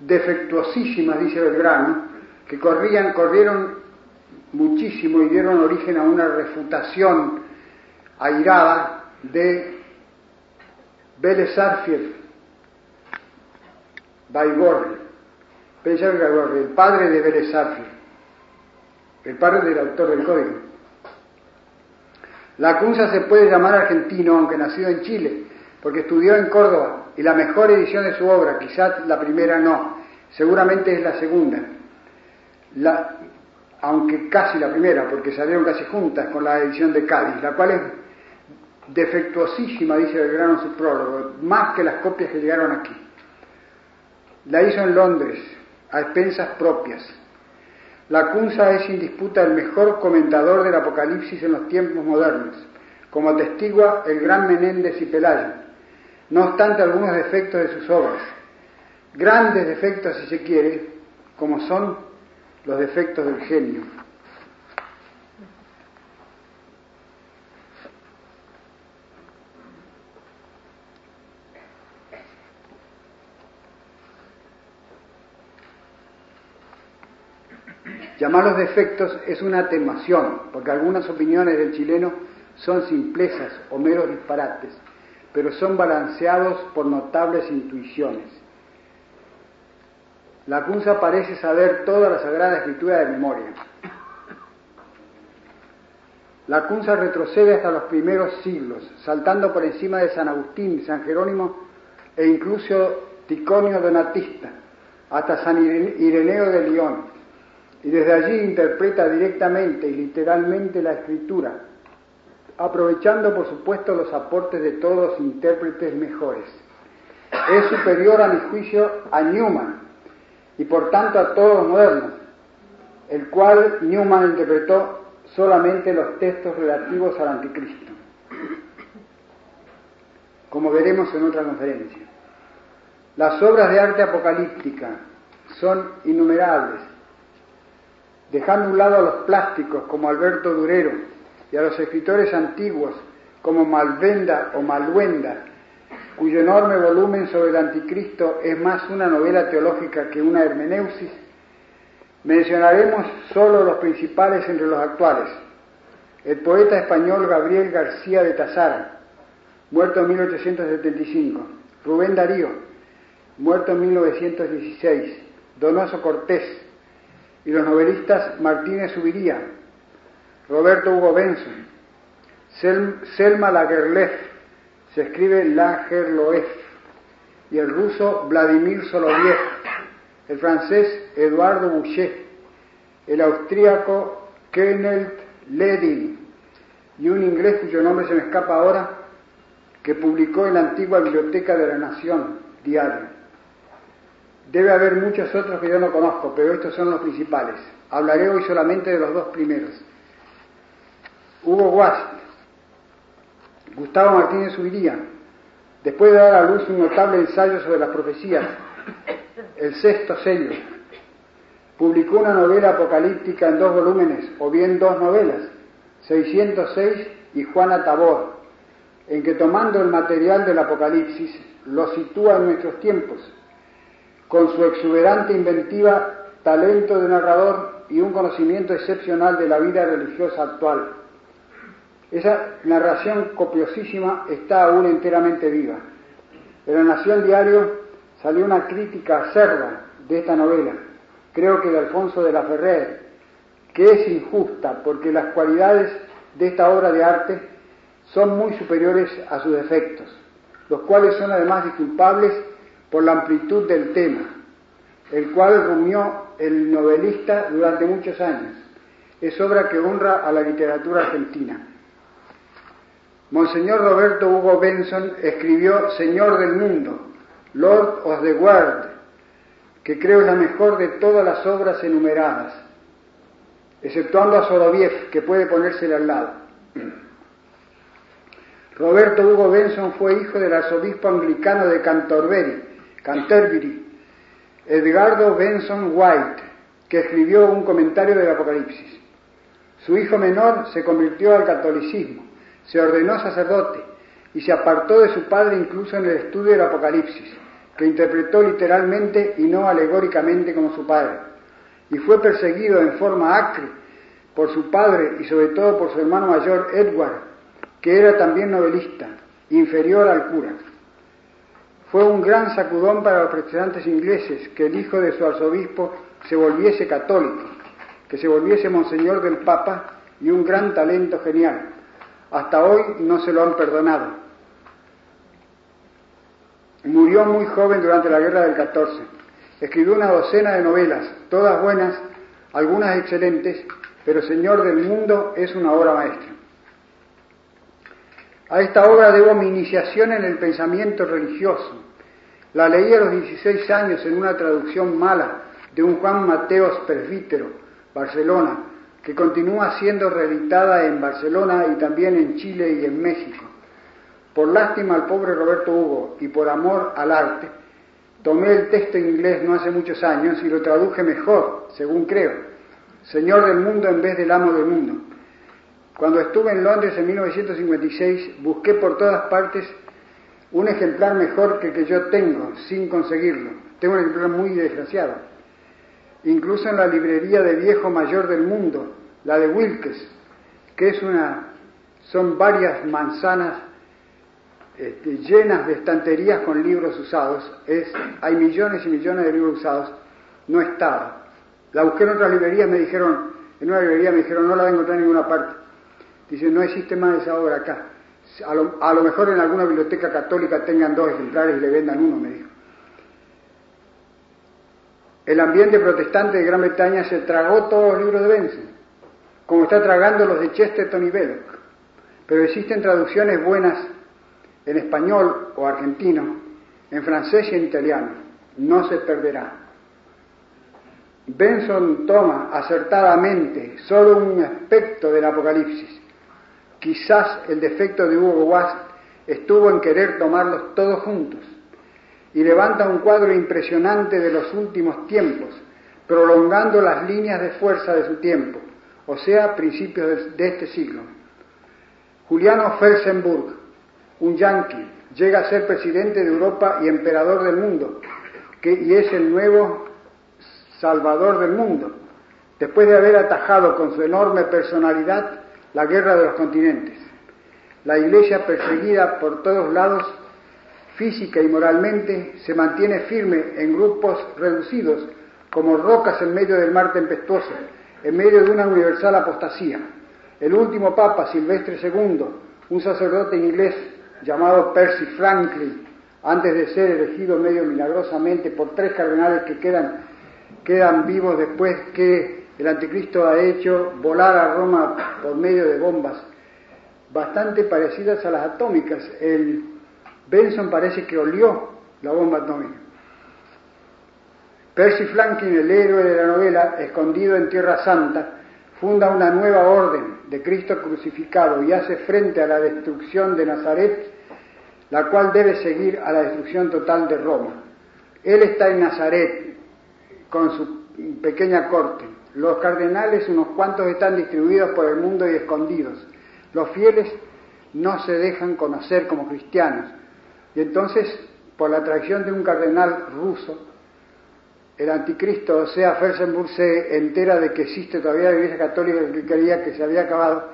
defectuosísimas, dice Belgrano, que corrían, corrieron muchísimo y dieron origen a una refutación airada de Vélez Baigorri, el padre de Vélez el padre del autor del código. La Cunza se puede llamar argentino, aunque nacido en Chile, porque estudió en Córdoba y la mejor edición de su obra, quizás la primera no, seguramente es la segunda. La, aunque casi la primera, porque salieron casi juntas con la edición de Cádiz, la cual es defectuosísima, dice Belgrano en su prólogo, más que las copias que llegaron aquí. La hizo en Londres, a expensas propias. La Cunza es sin disputa el mejor comentador del Apocalipsis en los tiempos modernos, como atestigua el gran Menéndez y Pelayo, no obstante algunos defectos de sus obras, grandes defectos si se quiere, como son los defectos del genio. Llamarlos defectos es una temación, porque algunas opiniones del chileno son simplezas o meros disparates, pero son balanceados por notables intuiciones. La Cunza parece saber toda la Sagrada Escritura de memoria. La Cunza retrocede hasta los primeros siglos, saltando por encima de San Agustín, San Jerónimo e incluso Ticonio Donatista, hasta San Ireneo de León, y desde allí interpreta directamente y literalmente la escritura, aprovechando por supuesto los aportes de todos los intérpretes mejores. Es superior a mi juicio a Newman y por tanto a todos los modernos, el cual Newman interpretó solamente los textos relativos al anticristo, como veremos en otra conferencia. Las obras de arte apocalíptica son innumerables, dejando a un lado a los plásticos como Alberto Durero y a los escritores antiguos como Malvenda o Malwenda, cuyo enorme volumen sobre el anticristo es más una novela teológica que una hermeneusis, mencionaremos solo los principales entre los actuales. El poeta español Gabriel García de Tazara, muerto en 1875, Rubén Darío, muerto en 1916, Donoso Cortés, y los novelistas Martínez Subiría, Roberto Hugo Benson, Selma Lagerlef, se escribe Lagerloef, y el ruso Vladimir Soloviev, el francés Eduardo Boucher, el austríaco Kenneth Ledin y un inglés cuyo nombre se me escapa ahora, que publicó en la antigua Biblioteca de la Nación, diario. Debe haber muchos otros que yo no conozco, pero estos son los principales. Hablaré hoy solamente de los dos primeros. Hugo Wast, Gustavo Martínez Subiría, después de dar a luz un notable ensayo sobre las profecías, El sexto sello, publicó una novela apocalíptica en dos volúmenes, o bien dos novelas, 606 y Juana Tabor, en que tomando el material del Apocalipsis lo sitúa en nuestros tiempos, con su exuberante inventiva, talento de narrador y un conocimiento excepcional de la vida religiosa actual. Esa narración copiosísima está aún enteramente viva. En la Nación Diario salió una crítica acerba de esta novela, creo que de Alfonso de la Ferrer, que es injusta porque las cualidades de esta obra de arte son muy superiores a sus defectos, los cuales son además disculpables por la amplitud del tema, el cual rumió el novelista durante muchos años. Es obra que honra a la literatura argentina. Monseñor Roberto Hugo Benson escribió Señor del Mundo, Lord of the World, que creo es la mejor de todas las obras enumeradas, exceptuando a Soloviev, que puede ponérsele al lado. Roberto Hugo Benson fue hijo del arzobispo anglicano de Canterbury, Canterbury, Edgardo Benson White, que escribió un comentario del Apocalipsis. Su hijo menor se convirtió al catolicismo, se ordenó sacerdote y se apartó de su padre incluso en el estudio del Apocalipsis, que interpretó literalmente y no alegóricamente como su padre, y fue perseguido en forma acre por su padre y sobre todo por su hermano mayor Edward, que era también novelista, inferior al cura. Fue un gran sacudón para los protestantes ingleses que el hijo de su arzobispo se volviese católico, que se volviese monseñor del Papa y un gran talento genial. Hasta hoy no se lo han perdonado. Murió muy joven durante la guerra del 14. Escribió una docena de novelas, todas buenas, algunas excelentes, pero Señor del Mundo es una obra maestra. A esta obra debo mi iniciación en el pensamiento religioso. La leí a los 16 años en una traducción mala de un Juan Mateos presbítero, Barcelona, que continúa siendo reeditada en Barcelona y también en Chile y en México. Por lástima al pobre Roberto Hugo y por amor al arte, tomé el texto en inglés no hace muchos años y lo traduje mejor, según creo, Señor del mundo en vez del amo del mundo. Cuando estuve en Londres en 1956, busqué por todas partes un ejemplar mejor que el que yo tengo, sin conseguirlo. Tengo un ejemplar muy desgraciado. Incluso en la librería de viejo mayor del mundo, la de Wilkes, que es una, son varias manzanas este, llenas de estanterías con libros usados, es, hay millones y millones de libros usados, no estaba. La busqué en otra librería, me dijeron, en una librería me dijeron, no la voy a en ninguna parte. Dice, no existe más esa obra acá. A lo, a lo, mejor en alguna biblioteca católica tengan dos ejemplares y le vendan uno, me dijo. El ambiente protestante de Gran Bretaña se tragó todos los libros de Benson, como está tragando los de Chesterton y Belloc. Pero existen traducciones buenas en español o argentino, en francés y en italiano. No se perderá. Benson toma acertadamente solo un aspecto del Apocalipsis Quizás el defecto de Hugo Wast estuvo en querer tomarlos todos juntos y levanta un cuadro impresionante de los últimos tiempos, prolongando las líneas de fuerza de su tiempo, o sea, principios de este siglo. Juliano Felsenburg, un yanqui, llega a ser presidente de Europa y emperador del mundo, y es el nuevo salvador del mundo, después de haber atajado con su enorme personalidad la guerra de los continentes. La Iglesia, perseguida por todos lados, física y moralmente, se mantiene firme en grupos reducidos, como rocas en medio del mar tempestuoso, en medio de una universal apostasía. El último Papa, Silvestre II, un sacerdote inglés llamado Percy Franklin, antes de ser elegido medio milagrosamente por tres cardenales que quedan, quedan vivos después que el anticristo ha hecho volar a Roma por medio de bombas bastante parecidas a las atómicas. El Benson parece que olió la bomba atómica. Percy Franklin, el héroe de la novela, escondido en Tierra Santa, funda una nueva orden de Cristo crucificado y hace frente a la destrucción de Nazaret, la cual debe seguir a la destrucción total de Roma. Él está en Nazaret con su pequeña corte, los cardenales, unos cuantos, están distribuidos por el mundo y escondidos. Los fieles no se dejan conocer como cristianos. Y entonces, por la traición de un cardenal ruso, el anticristo, o sea, Felsenburg, se entera de que existe todavía la Iglesia Católica que creía que se había acabado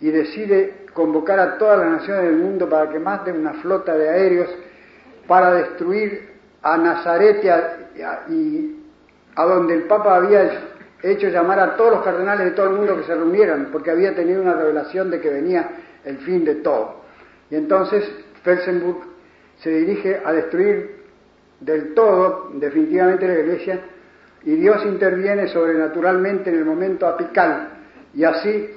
y decide convocar a todas las naciones del mundo para que manden una flota de aéreos para destruir a Nazaret y a donde el Papa había hecho llamar a todos los cardenales de todo el mundo que se reunieran, porque había tenido una revelación de que venía el fin de todo. Y entonces Felsenburg se dirige a destruir del todo, definitivamente, la iglesia, y Dios interviene sobrenaturalmente en el momento apical, y así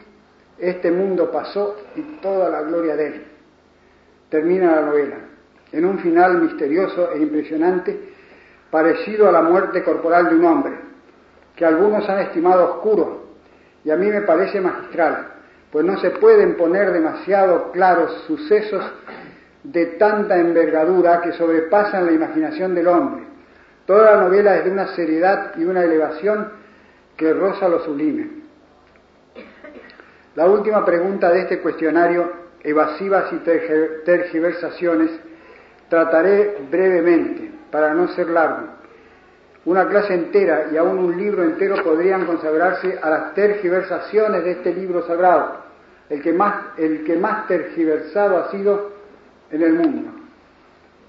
este mundo pasó y toda la gloria de él. Termina la novela, en un final misterioso e impresionante, parecido a la muerte corporal de un hombre que algunos han estimado oscuro y a mí me parece magistral, pues no se pueden poner demasiado claros sucesos de tanta envergadura que sobrepasan la imaginación del hombre. Toda la novela es de una seriedad y una elevación que roza lo sublime. La última pregunta de este cuestionario, evasivas y tergiversaciones, trataré brevemente, para no ser largo una clase entera y aún un libro entero podrían consagrarse a las tergiversaciones de este libro sagrado, el que más, el que más tergiversado ha sido en el mundo.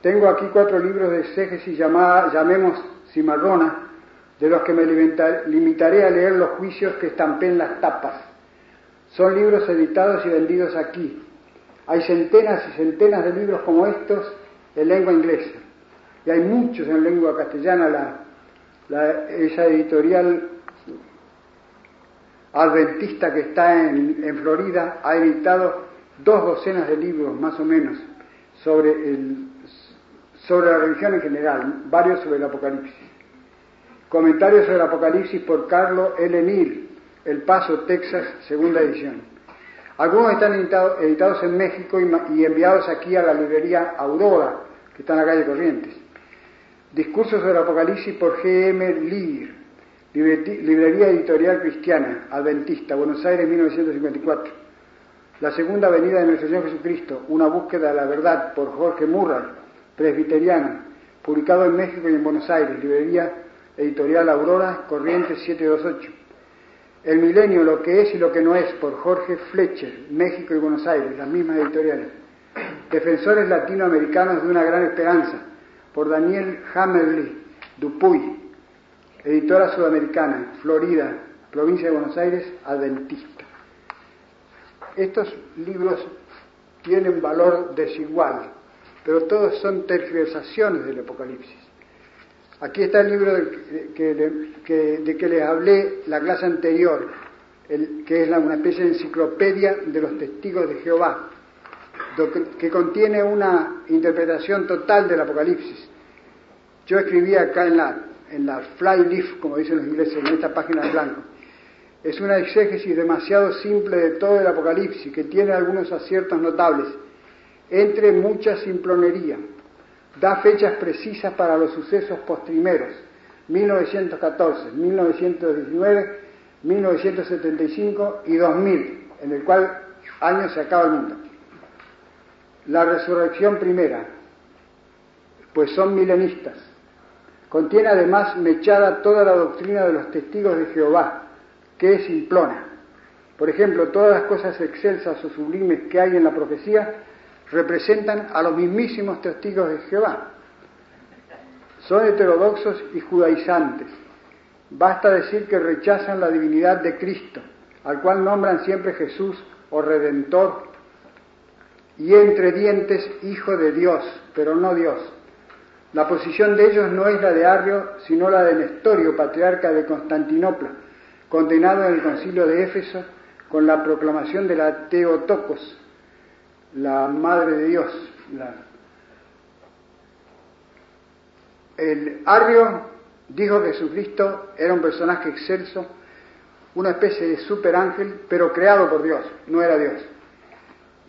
Tengo aquí cuatro libros de exégesis llamada, llamemos cimarrona, de los que me limitaré a leer los juicios que estampé en las tapas. Son libros editados y vendidos aquí. Hay centenas y centenas de libros como estos en lengua inglesa. Y hay muchos en lengua castellana. La, esa editorial adventista que está en Florida, ha editado dos docenas de libros más o menos sobre, sobre la religión en general, varios sobre el Apocalipsis. Comentarios sobre el Apocalipsis por Carlos L. Neal, El Paso, Texas, segunda edición. Algunos están editados, en México y, enviados aquí a la librería Aurora, que está en la calle Corrientes. Discursos sobre el Apocalipsis por G.M. Lear, Librería Editorial Cristiana, Adventista, Buenos Aires, 1954. La segunda venida de nuestro Señor Jesucristo, una búsqueda de la verdad, por Jorge Murray, presbiteriano, publicado en México y en Buenos Aires, Librería Editorial Aurora, Corrientes 728. El milenio, lo que es y lo que no es, por Jorge Fletcher, México y Buenos Aires, las mismas editoriales. Defensores latinoamericanos de una gran esperanza, por Daniel Hammerly, Dupuy, editora sudamericana, Florida, provincia de Buenos Aires, adventista. Estos libros tienen valor desigual, pero todos son tergiversaciones del Apocalipsis. Aquí está el libro de que, les hablé la clase anterior, que es una especie de enciclopedia de los testigos de Jehová, que contiene una interpretación total del Apocalipsis. Yo escribí acá en la, en la fly leaf, como dicen los ingleses, en esta página de blanco. Es una exégesis demasiado simple de todo el Apocalipsis, que tiene algunos aciertos notables, entre mucha simplonería. Da fechas precisas para los sucesos postrimeros, 1914, 1919, 1975 y 2000, en el cual año se acaba el mundo. La resurrección primera, pues son milenistas. Contiene además mechada toda la doctrina de los testigos de Jehová, que es simplona. Por ejemplo, todas las cosas excelsas o sublimes que hay en la profecía representan a los mismísimos testigos de Jehová. Son heterodoxos y judaizantes. Basta decir que rechazan la divinidad de Cristo, al cual nombran siempre Jesús o Redentor, y entre dientes Hijo de Dios, pero no Dios. La posición de ellos no es la de Arrio, sino la de Nestorio, patriarca de Constantinopla, condenado en el concilio de Éfeso con la proclamación de la Teotocos, la Madre de Dios. El Arrio dijo que Jesucristo era un personaje excelso, una especie de superángel, pero creado por Dios, no era Dios.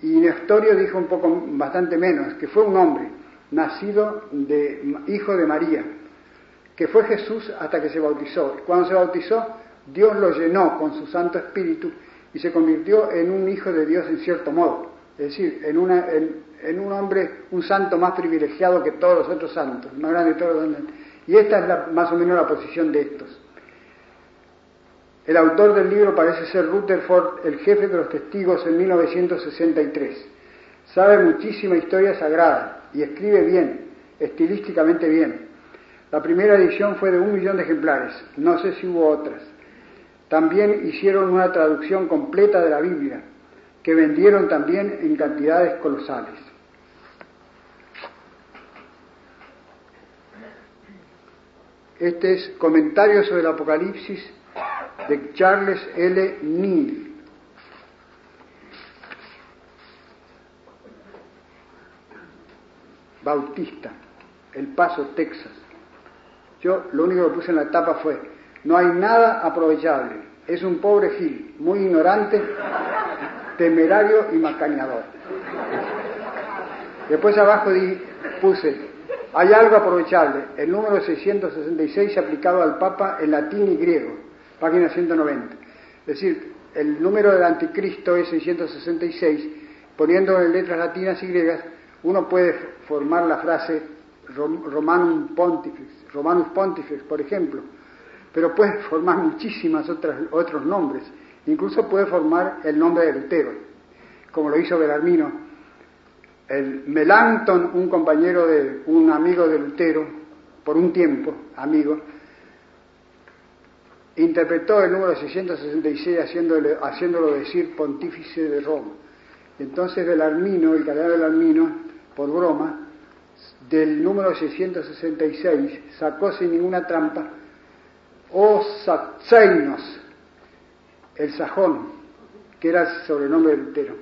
Y Nestorio dijo un poco, bastante menos, que fue un hombre nacido de hijo de María, que fue Jesús hasta que se bautizó. Cuando se bautizó, Dios lo llenó con su Santo Espíritu y se convirtió en un hijo de Dios en cierto modo, es decir, en, una, en, un hombre, un santo más privilegiado que todos los otros santos, más grande de todos los Y esta es más o menos la posición de estos. El autor del libro parece ser Rutherford, el jefe de los testigos en 1963. Sabe muchísima historia sagrada y escribe bien, estilísticamente bien. La primera edición fue de un millón de ejemplares, no sé si hubo otras. También hicieron una traducción completa de la Biblia, que vendieron también en cantidades colosales. Este es comentario sobre el Apocalipsis de Charles L. Neal. Bautista, El Paso, Texas. Yo lo único que puse en la tapa fue, no hay nada aprovechable, es un pobre gil, muy ignorante, temerario y macañador. Después abajo puse, hay algo aprovechable, el número 666 aplicado al Papa en latín y griego página 190. Es decir, el número del anticristo es 666, poniendo en letras latinas y griegas, uno puede formar la frase Romanum Pontifex, Romanus Pontifex, por ejemplo, pero puede formar muchísimas otras otros nombres, incluso puede formar el nombre de Lutero, como lo hizo Belarmino. El Melanchthon, un compañero de un amigo de Lutero, por un tiempo, amigo, interpretó el número 666 haciéndolo decir pontífice de Roma. Entonces Belarmino, el cardenal Belarmino, por broma, del número 666 sacó sin ninguna trampa, oh Satseinos, el sajón, que era el sobrenombre de Lutero.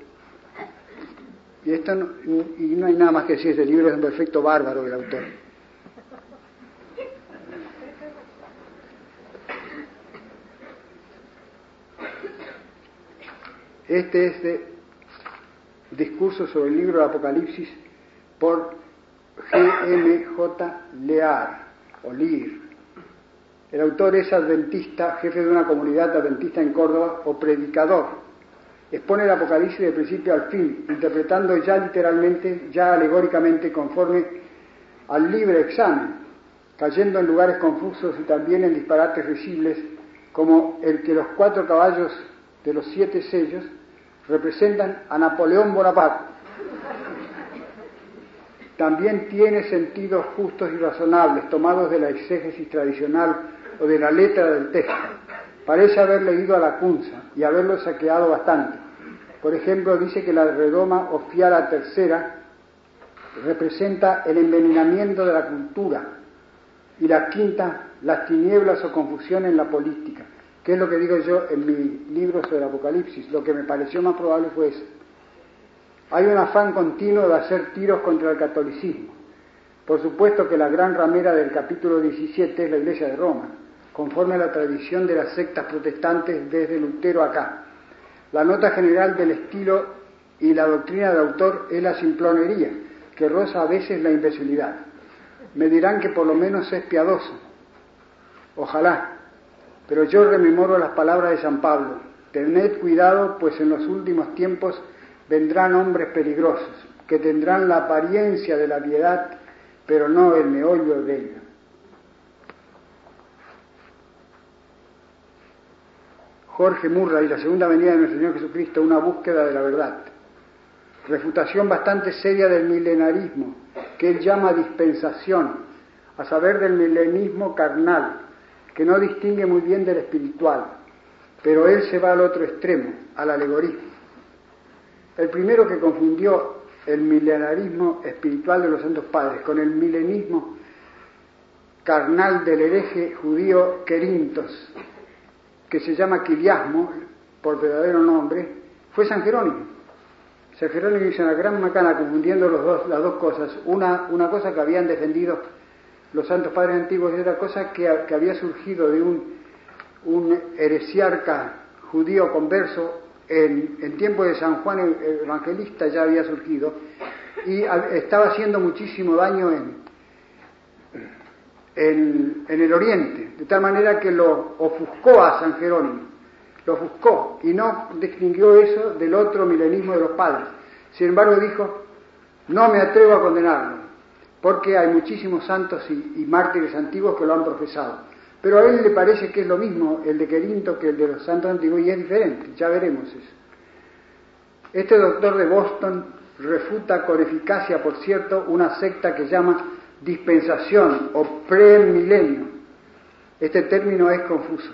Y, esto no, y no hay nada más que decir, este libro es un perfecto bárbaro del autor. Este es de discurso sobre el libro de Apocalipsis por G.M.J. Lear, o Lear. El autor es adventista, jefe de una comunidad adventista en Córdoba, o predicador. Expone el Apocalipsis de principio al fin, interpretando ya literalmente, ya alegóricamente, conforme al libre examen, cayendo en lugares confusos y también en disparates risibles, como el que los cuatro caballos de los siete sellos representan a Napoleón Bonaparte. También tiene sentidos justos y razonables, tomados de la exégesis tradicional o de la letra del texto. Parece haber leído a la Cunza y haberlo saqueado bastante. Por ejemplo, dice que la redoma o fiara tercera representa el envenenamiento de la cultura y la quinta, las tinieblas o confusión en la política. ¿Qué es lo que digo yo en mi libro sobre el Apocalipsis? Lo que me pareció más probable fue eso. Hay un afán continuo de hacer tiros contra el catolicismo. Por supuesto que la gran ramera del capítulo 17 es la Iglesia de Roma, conforme a la tradición de las sectas protestantes desde Lutero acá. La nota general del estilo y la doctrina del autor es la simplonería, que roza a veces la imbecilidad. Me dirán que por lo menos es piadoso. Ojalá, pero yo rememoro las palabras de San Pablo. Tened cuidado, pues en los últimos tiempos vendrán hombres peligrosos, que tendrán la apariencia de la piedad, pero no el meollo de ella. Jorge Murray, la segunda venida de nuestro Señor Jesucristo, una búsqueda de la verdad. Refutación bastante seria del milenarismo, que él llama dispensación, a saber del milenismo carnal, que no distingue muy bien del espiritual, pero él se va al otro extremo, al alegorismo. El primero que confundió el milenarismo espiritual de los santos padres con el milenismo carnal del hereje judío Querintos, que se llama Quiliasmo, por verdadero nombre, fue San Jerónimo. San Jerónimo hizo una gran macana confundiendo los dos, las dos cosas. Una, una cosa que habían defendido los santos padres antiguos y otra cosa que, había surgido de un, un heresiarca judío converso en, en tiempo de San Juan Evangelista ya había surgido y estaba haciendo muchísimo daño en, en, el oriente, de tal manera que lo ofuscó a San Jerónimo, lo ofuscó y no distinguió eso del otro milenismo de los padres. Sin embargo dijo, no me atrevo a condenarlo, porque hay muchísimos santos y, mártires antiguos que lo han profesado. Pero a él le parece que es lo mismo el de Querinto que el de los santos antiguos y es diferente, ya veremos eso. Este doctor de Boston refuta con eficacia, por cierto, una secta que llama dispensación o premilenio. Este término es confuso,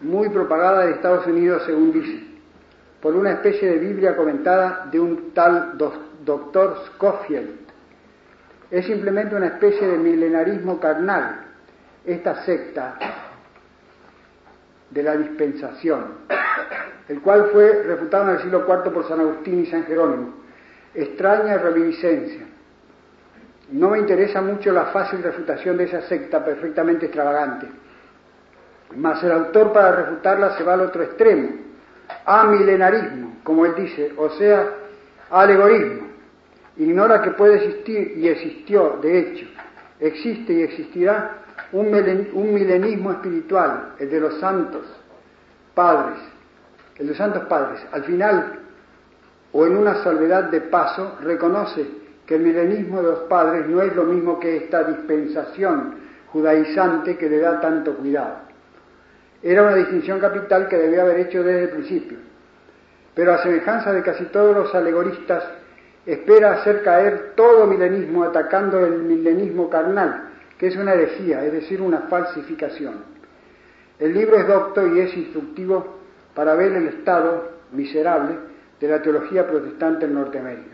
muy propagada en Estados Unidos, según dice, por una especie de Biblia comentada de un tal doctor Scofield, es simplemente una especie de milenarismo carnal, esta secta de la dispensación, el cual fue refutado en el siglo IV por San Agustín y San Jerónimo. Extraña reminiscencia. No me interesa mucho la fácil refutación de esa secta perfectamente extravagante, mas el autor para refutarla se va al otro extremo, a milenarismo, como él dice, o sea, alegorismo ignora que puede existir y existió, de hecho, existe y existirá un, milenismo espiritual, el de los santos padres, el de los santos padres. Al final, o en una salvedad de paso, reconoce el milenismo de los padres no es lo mismo que esta dispensación judaizante que le da tanto cuidado. Era una distinción capital que debía haber hecho desde el principio. Pero a semejanza de casi todos los alegoristas, espera hacer caer todo milenismo atacando el milenismo carnal, que es una herejía, es decir, una falsificación. El libro es docto y es instructivo para ver el estado miserable de la teología protestante en Norteamérica.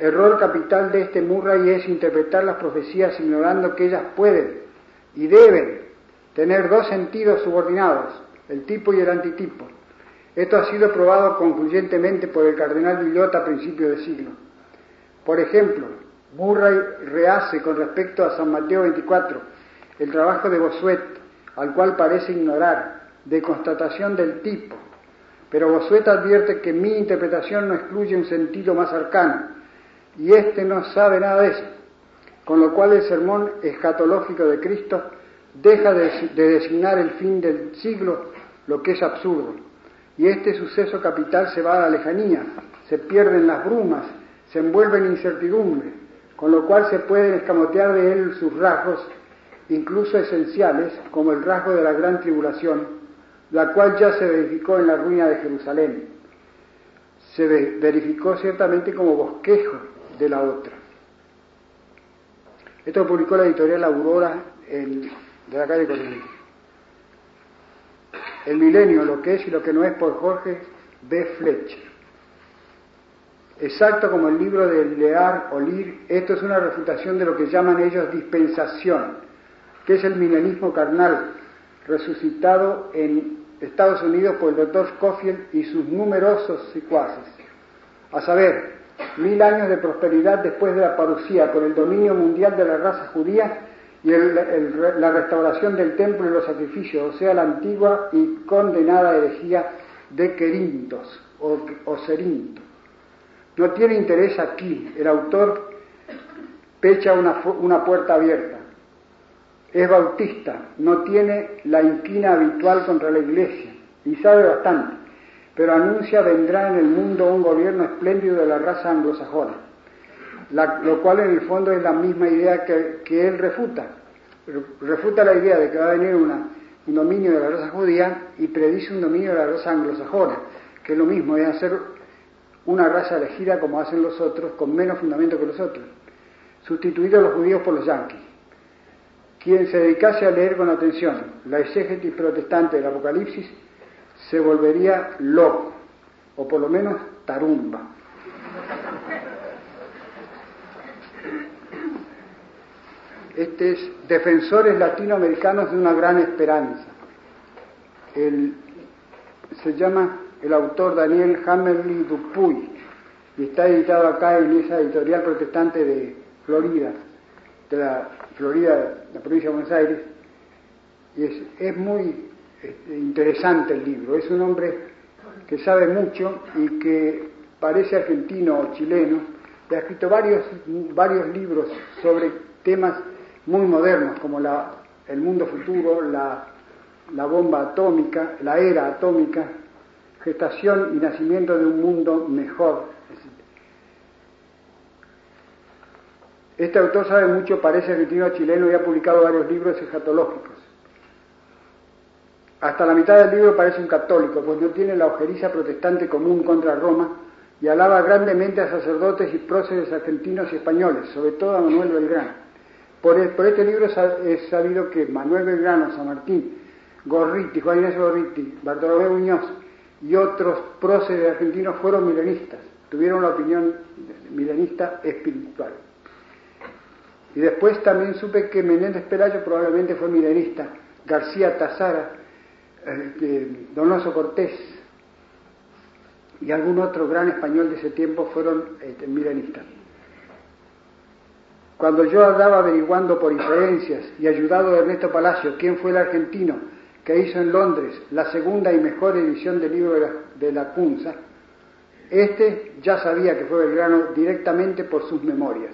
Error capital de este Murray es interpretar las profecías ignorando que ellas pueden y deben tener dos sentidos subordinados, el tipo y el antitipo. Esto ha sido probado concluyentemente por el cardenal Villota a principios de siglo. Por ejemplo, Murray rehace con respecto a San Mateo 24 el trabajo de Bosuet, al cual parece ignorar, de constatación del tipo. Pero Bosuet advierte que mi interpretación no excluye un sentido más arcano, y éste no sabe nada de eso, con lo cual el sermón escatológico de Cristo deja de, de designar el fin del siglo, lo que es absurdo, y este suceso capital se va a la lejanía, se pierde en las brumas, se envuelve en incertidumbre, con lo cual se pueden escamotear de él sus rasgos, incluso esenciales, como el rasgo de la gran tribulación, la cual ya se verificó en la ruina de Jerusalén. Se verificó ciertamente como bosquejo de la otra. Esto lo publicó la editorial Aurora de la calle Corrientes. El milenio, lo que es y lo que no es, por Jorge B. Fletcher. Exacto como el libro de Lear o Lir, esto es una refutación de lo que llaman ellos dispensación, que es el milenismo carnal, resucitado en Estados Unidos por el doctor Scofield y sus numerosos secuaces. A saber, mil años de prosperidad después de la parucía, con el dominio mundial de la raza judía y la restauración del templo y los sacrificios, o sea, la antigua y condenada herejía de Querintos o, o Cerinto. No tiene interés aquí, el autor pecha una, una puerta abierta. Es bautista, no tiene la inquina habitual contra la iglesia y sabe bastante, pero anuncia vendrá en el mundo un gobierno espléndido de la raza anglosajona lo cual en el fondo es la misma idea que, él refuta. Refuta la idea de que va a venir un dominio de la raza judía y predice un dominio de la raza anglosajona, que es lo mismo, es hacer una raza elegida como hacen los otros, con menos fundamento que los otros, sustituir a los judíos por los yanquis. Quien se dedicase a leer con atención la exégesis protestante del Apocalipsis se volvería loco, o por lo menos tarumba. Este es Defensores Latinoamericanos de una Gran Esperanza. se llama el autor Daniel Hammerly Dupuy y está editado acá en esa editorial protestante de Florida, de la Florida, la provincia de Buenos Aires. Y es, muy este, interesante el libro. Es un hombre que sabe mucho y que parece argentino o chileno. Y ha escrito varios, varios libros sobre temas muy modernos como la, el mundo futuro, la, la bomba atómica, la era atómica, gestación y nacimiento de un mundo mejor. Este autor sabe mucho, parece argentino chileno y ha publicado varios libros escatológicos. Hasta la mitad del libro parece un católico, pues no tiene la ojeriza protestante común contra Roma y alaba grandemente a sacerdotes y próceres argentinos y españoles, sobre todo a Manuel Belgrano. Por, este libro he sabido que Manuel Belgrano, San Martín, Gorriti, Juan Inés Gorriti, Bartolomé Muñoz y otros próceres argentinos fueron milenistas, tuvieron la opinión milenista espiritual. Y después también supe que Menéndez Pelayo probablemente fue milenista, García Tazara, eh, Donoso Cortés y algún otro gran español de ese tiempo fueron este, milenistas. Cuando yo andaba averiguando por inferencias y ayudado de Ernesto Palacio, quién fue el argentino que hizo en Londres la segunda y mejor edición del libro de la, Cunza, este ya sabía que fue Belgrano directamente por sus memorias.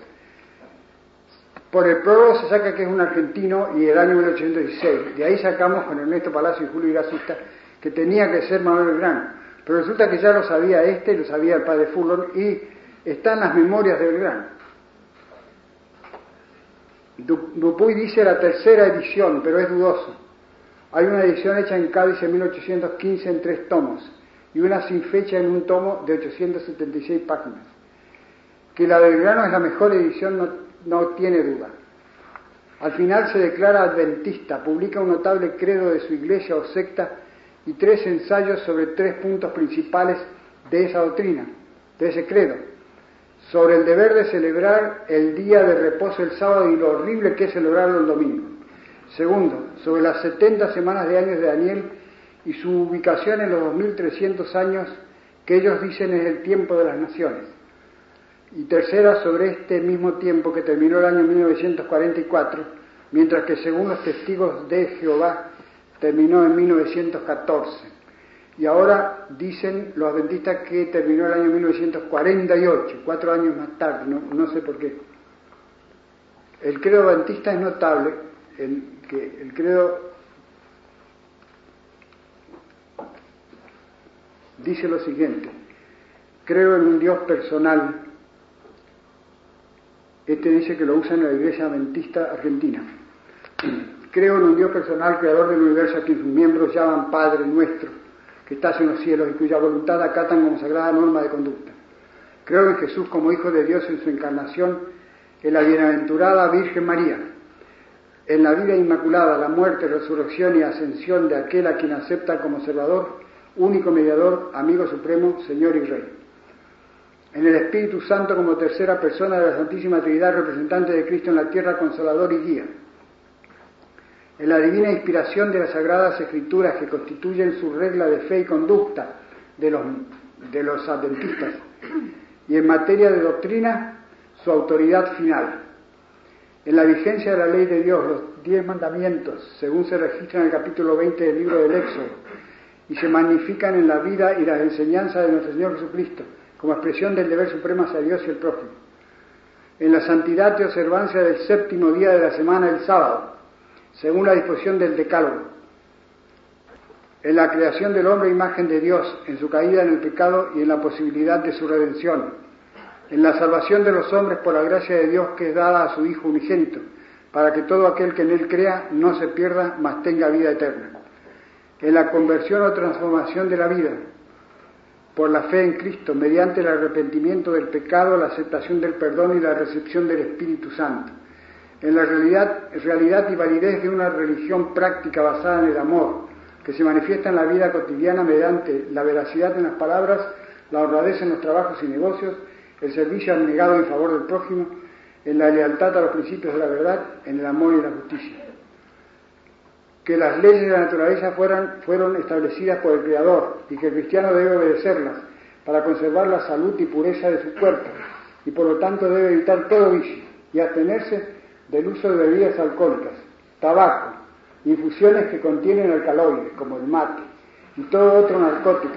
Por el prólogo se saca que es un argentino y el año 1816. De ahí sacamos con Ernesto Palacio y Julio Iracista que tenía que ser Manuel Belgrano. Pero resulta que ya lo sabía este, lo sabía el padre Fulton y están las memorias de Belgrano. Dupuy dice la tercera edición, pero es dudoso. Hay una edición hecha en Cádiz en 1815 en tres tomos y una sin fecha en un tomo de 876 páginas. Que la del grano es la mejor edición no tiene duda. Al final se declara adventista, publica un notable credo de su iglesia o secta y tres ensayos sobre tres puntos principales de esa doctrina, de ese credo sobre el deber de celebrar el día de reposo el sábado y lo horrible que es celebrarlo el domingo. Segundo, sobre las 70 semanas de años de Daniel y su ubicación en los 2300 años que ellos dicen es el tiempo de las naciones. Y tercera, sobre este mismo tiempo que terminó el año 1944, mientras que según los testigos de Jehová terminó en 1914. Y ahora dicen los adventistas que terminó el año 1948, cuatro años más tarde, no, sé por qué. El credo adventista es notable, en que el credo dice lo siguiente, creo en un Dios personal, este dice que lo usa en la iglesia adventista argentina, creo en un Dios personal, creador del universo, a quien sus miembros llaman Padre nuestro, que estás en los cielos y cuya voluntad acatan como sagrada norma de conducta. Creo en Jesús como Hijo de Dios en su encarnación, en la bienaventurada Virgen María, en la vida inmaculada, la muerte, resurrección y ascensión de aquel a quien acepta como Salvador, único mediador, amigo supremo, Señor y Rey. En el Espíritu Santo como tercera persona de la Santísima Trinidad, representante de Cristo en la tierra, consolador y guía. En la divina inspiración de las Sagradas Escrituras que constituyen su regla de fe y conducta de los, adventistas. Y en materia de doctrina, su autoridad final en la vigencia de la ley de Dios, los diez mandamientos, según se registran en el capítulo 20 del libro del Éxodo, y se magnifican en la vida y las enseñanzas de nuestro Señor Jesucristo, como expresión del deber supremo hacia Dios y el prójimo. En la santidad y observancia del séptimo día de la semana, el sábado, según la disposición del Decálogo. En la creación del hombre, imagen de Dios, en su caída en el pecado y en la posibilidad de su redención en la salvación de los hombres por la gracia de Dios que es dada a su Hijo unigénito, para que todo aquel que en Él crea no se pierda, mas tenga vida eterna. En la conversión o transformación de la vida, por la fe en Cristo, mediante el arrepentimiento del pecado, la aceptación del perdón y la recepción del Espíritu Santo. En la realidad, y validez de una religión práctica basada en el amor, que se manifiesta en la vida cotidiana mediante la veracidad en las palabras, la honradez en los trabajos y negocios, el servicio abnegado en favor del prójimo, en la lealtad a los principios de la verdad, en el amor y la justicia. Que las leyes de la naturaleza fueran, fueron establecidas por el Creador y que el cristiano debe obedecerlas para conservar la salud y pureza de su cuerpo y por lo tanto debe evitar todo vicio y abstenerse del uso de bebidas alcohólicas, tabaco, infusiones que contienen alcaloides como el mate y todo otro narcótico,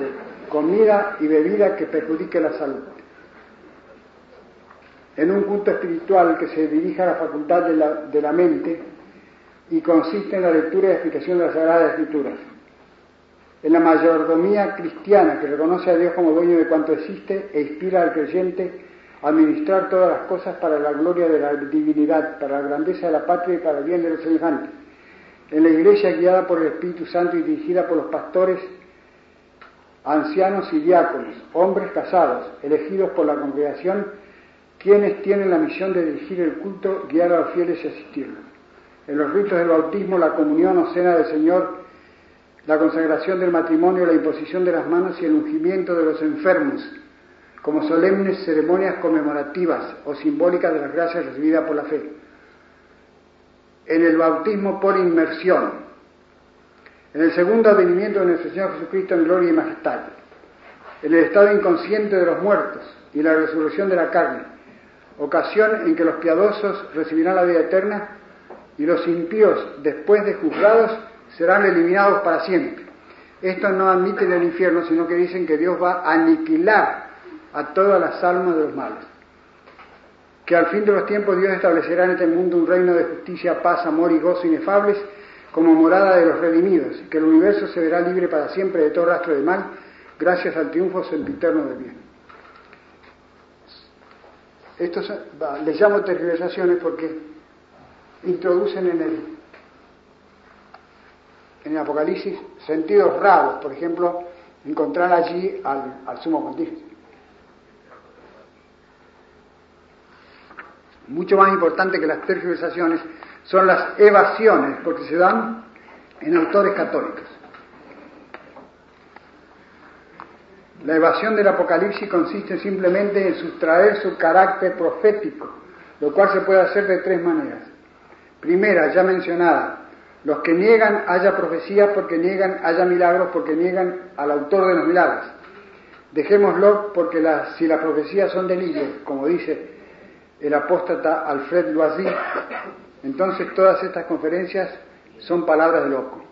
comida y bebida que perjudique la salud. En un culto espiritual que se dirige a la facultad de la mente y consiste en la lectura y explicación de las Sagradas Escrituras. En la mayordomía cristiana que reconoce a Dios como dueño de cuanto existe e inspira al creyente a administrar todas las cosas para la gloria de la divinidad, para la grandeza de la patria y para el bien de los semejantes. En la iglesia guiada por el Espíritu Santo y dirigida por los pastores, ancianos y diáconos, hombres casados, elegidos por la congregación, quienes tienen la misión de dirigir el culto, guiar a los fieles y asistirlos. En los ritos del bautismo, la comunión o cena del Señor, la consagración del matrimonio, la imposición de las manos y el ungimiento de los enfermos, como solemnes ceremonias conmemorativas o simbólicas de las gracias recibidas por la fe. En el bautismo por inmersión, en el segundo advenimiento de nuestro Señor Jesucristo en gloria y majestad, en el estado inconsciente de los muertos y la resurrección de la carne, ocasión en que los piadosos recibirán la vida eterna y los impíos, después de juzgados, serán eliminados para siempre. Estos no admiten el infierno, sino que dicen que Dios va a aniquilar a todas las almas de los malos. Que al fin de los tiempos Dios establecerá en este mundo un reino de justicia, paz, amor y gozo inefables como morada de los redimidos, y que el universo se verá libre para siempre de todo rastro de mal, gracias al triunfo sempiterno del bien. Estos les llamo tergiversaciones porque introducen en el, en el Apocalipsis sentidos raros, por ejemplo, encontrar allí al, sumo pontífice. Mucho más importante que las tergiversaciones son las evasiones, porque se dan en autores católicos. La evasión del Apocalipsis consiste simplemente en sustraer su carácter profético, lo cual se puede hacer de tres maneras. Primera, ya mencionada, Los que niegan haya profecía porque niegan haya milagros porque niegan al autor de los milagros. Dejémoslo porque si las profecías son delirios, como dice el apóstata Alfred Loisy, entonces todas estas conferencias son palabras de loco.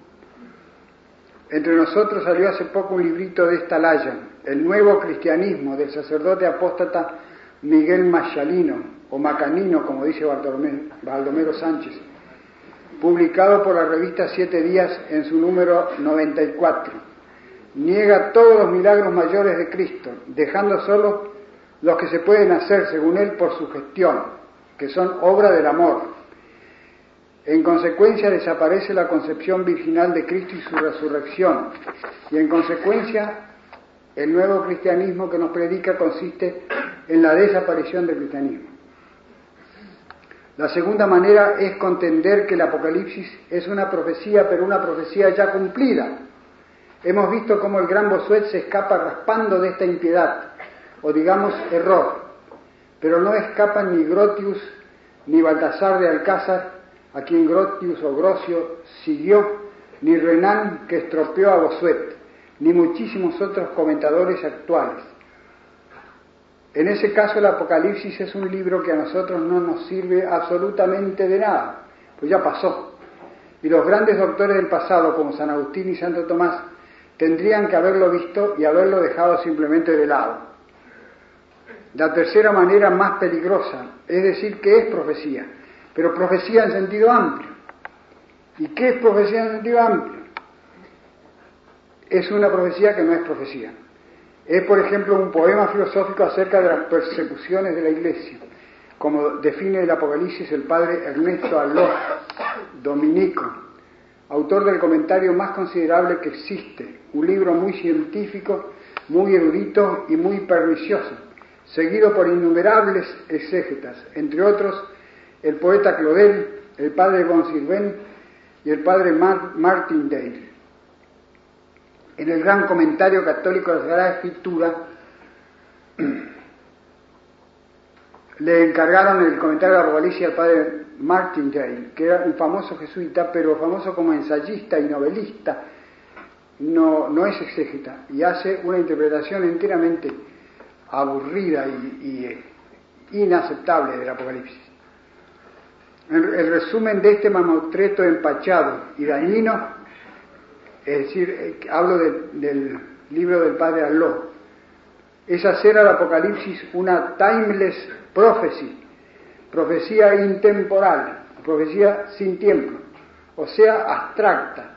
Entre nosotros salió hace poco un librito de esta laya, El Nuevo Cristianismo, del sacerdote apóstata Miguel Machalino, o Macanino, como dice Baldomero Sánchez, publicado por la revista Siete Días en su número 94. Niega todos los milagros mayores de Cristo, dejando solo los que se pueden hacer, según él, por su gestión, que son obra del amor, en consecuencia desaparece la concepción virginal de Cristo y su resurrección. Y en consecuencia el nuevo cristianismo que nos predica consiste en la desaparición del cristianismo. La segunda manera es contender que el Apocalipsis es una profecía, pero una profecía ya cumplida. Hemos visto cómo el gran Bosuet se escapa raspando de esta impiedad, o digamos error, pero no escapan ni Grotius ni Baltasar de Alcázar a quien Grotius o Grocio siguió, ni Renan que estropeó a Bosuet, ni muchísimos otros comentadores actuales. En ese caso el Apocalipsis es un libro que a nosotros no nos sirve absolutamente de nada, pues ya pasó. Y los grandes doctores del pasado, como San Agustín y Santo Tomás, tendrían que haberlo visto y haberlo dejado simplemente de lado. La tercera manera más peligrosa es decir que es profecía, pero profecía en sentido amplio. ¿Y qué es profecía en sentido amplio? Es una profecía que no es profecía. Es, por ejemplo, un poema filosófico acerca de las persecuciones de la Iglesia, como define el Apocalipsis el padre Ernesto Aló, dominico, autor del comentario más considerable que existe, un libro muy científico, muy erudito y muy pernicioso, seguido por innumerables exégetas, entre otros el poeta Claudel, el padre von Sirven y el padre Martin Dale. En el gran comentario católico de la Sagrada Escritura, le encargaron el comentario de Apocalipsis al padre Martin Dale, que era un famoso jesuita, pero famoso como ensayista y novelista, no, no es exégeta, y hace una interpretación enteramente aburrida y, y inaceptable del Apocalipsis. El, resumen de este mamotreto empachado y dañino, es decir, eh, hablo del libro del padre Aló, es hacer al Apocalipsis una timeless prophecy, profecía intemporal, profecía sin tiempo, o sea, abstracta,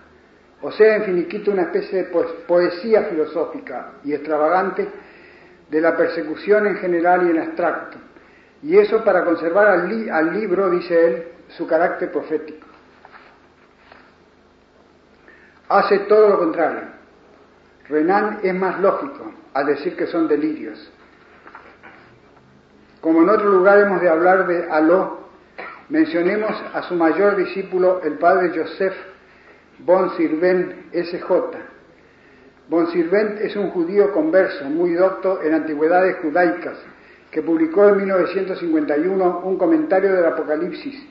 o sea, en finiquito una especie de poesía filosófica y extravagante de la persecución en general y en abstracto, y eso para conservar al, libro, dice él, su carácter profético. Hace todo lo contrario. Renan es más lógico al decir que son delirios. Como en otro lugar hemos de hablar de Aló, mencionemos a su mayor discípulo, el padre Joseph von Sirven S.J. Von Sirven es un judío converso, muy docto en antigüedades judaicas, que publicó en 1951 un comentario del Apocalipsis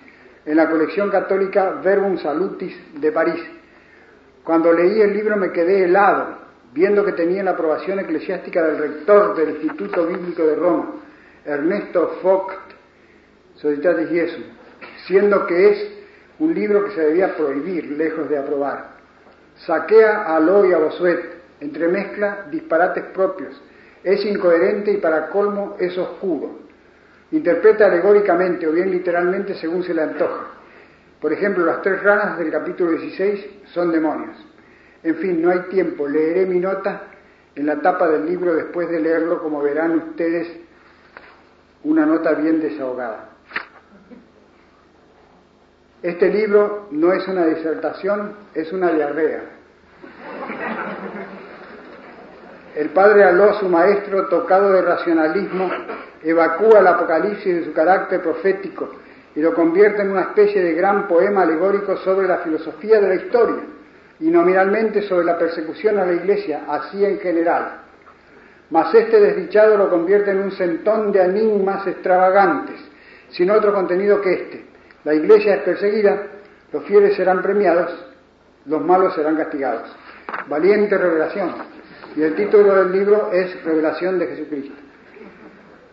en la colección católica Verbum Salutis de París. Cuando leí el libro me quedé helado, viendo que tenía la aprobación eclesiástica del rector del Instituto Bíblico de Roma, Ernesto Vogt, Societatis Jesu, siendo que es un libro que se debía prohibir, lejos de aprobar. Saquea a Lo y a Bosuet, entremezcla disparates propios, es incoherente y para colmo es oscuro. Interpreta alegóricamente o bien literalmente según se le antoja. Por ejemplo, las tres ranas del capítulo 16 son demonios. En fin, no hay tiempo. Leeré mi nota en la tapa del libro después de leerlo, como verán ustedes, una nota bien desahogada. Este libro no es una disertación, es una diarrea. El padre Aló, su maestro, tocado de racionalismo, evacúa el Apocalipsis de su carácter profético y lo convierte en una especie de gran poema alegórico sobre la filosofía de la historia y nominalmente sobre la persecución a la Iglesia, así en general. Mas este desdichado lo convierte en un centón de enigmas extravagantes, sin otro contenido que este. La Iglesia es perseguida, Los fieles serán premiados, los malos serán castigados. Valiente revelación. Y el título del libro es Revelación de Jesucristo.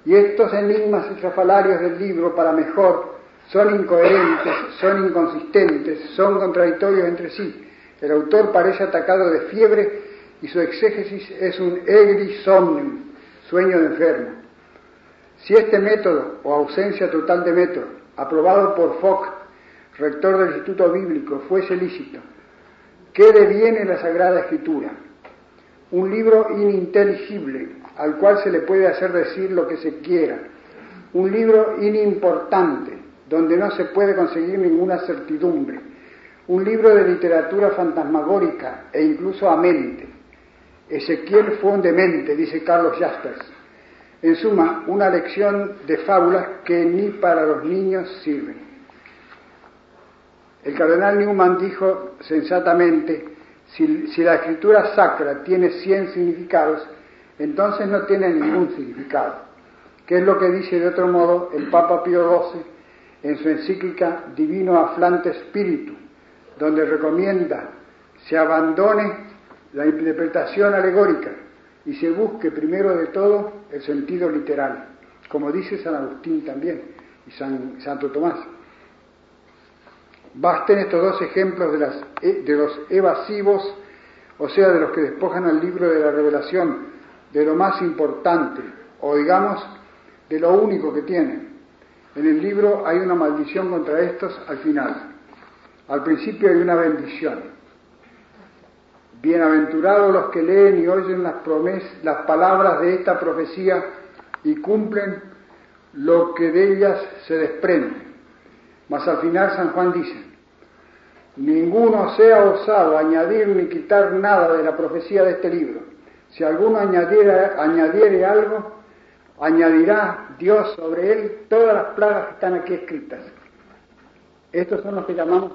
Y estos enigmas estrafalarios del libro, para mejor, son incoherentes, son inconsistentes, son contradictorios entre sí. El autor parece atacado de fiebre y su exégesis es un egri somnium, sueño de enfermo. Si este método, o ausencia total de método, aprobado por Fock, rector del Instituto Bíblico, fuese lícito, ¿qué deviene la Sagrada Escritura? Un libro ininteligible, al cual se le puede hacer decir lo que se quiera. Un libro inimportante, donde no se puede conseguir ninguna certidumbre. Un libro de literatura fantasmagórica e incluso a mente. Ezequiel fue un demente, dice Carlos Jaspers. En suma, una lección de fábulas que ni para los niños sirven. El cardenal Newman dijo sensatamente, si, si la escritura sacra tiene 100 significados, entonces no tiene ningún significado, que es lo que dice de otro modo el Papa Pío XII en su encíclica Divino Aflante Espíritu, donde recomienda se abandone la interpretación alegórica y se busque primero de todo el sentido literal, como dice San Agustín también y San, Santo Tomás. Basten estos dos ejemplos de, las, de los evasivos, o sea, de los que despojan al libro de la revelación de lo más importante, o digamos, de lo único que tienen. En el libro hay una maldición contra estos al final. Al principio hay una bendición. Bienaventurados los que leen y oyen las, las palabras de esta profecía y cumplen lo que de ellas se desprende. Mas al final San Juan dice, ninguno sea osado añadir ni quitar nada de la profecía de este libro. Si alguno añadiere algo, añadirá Dios sobre él todas las plagas que están aquí escritas. Estos son los que llamamos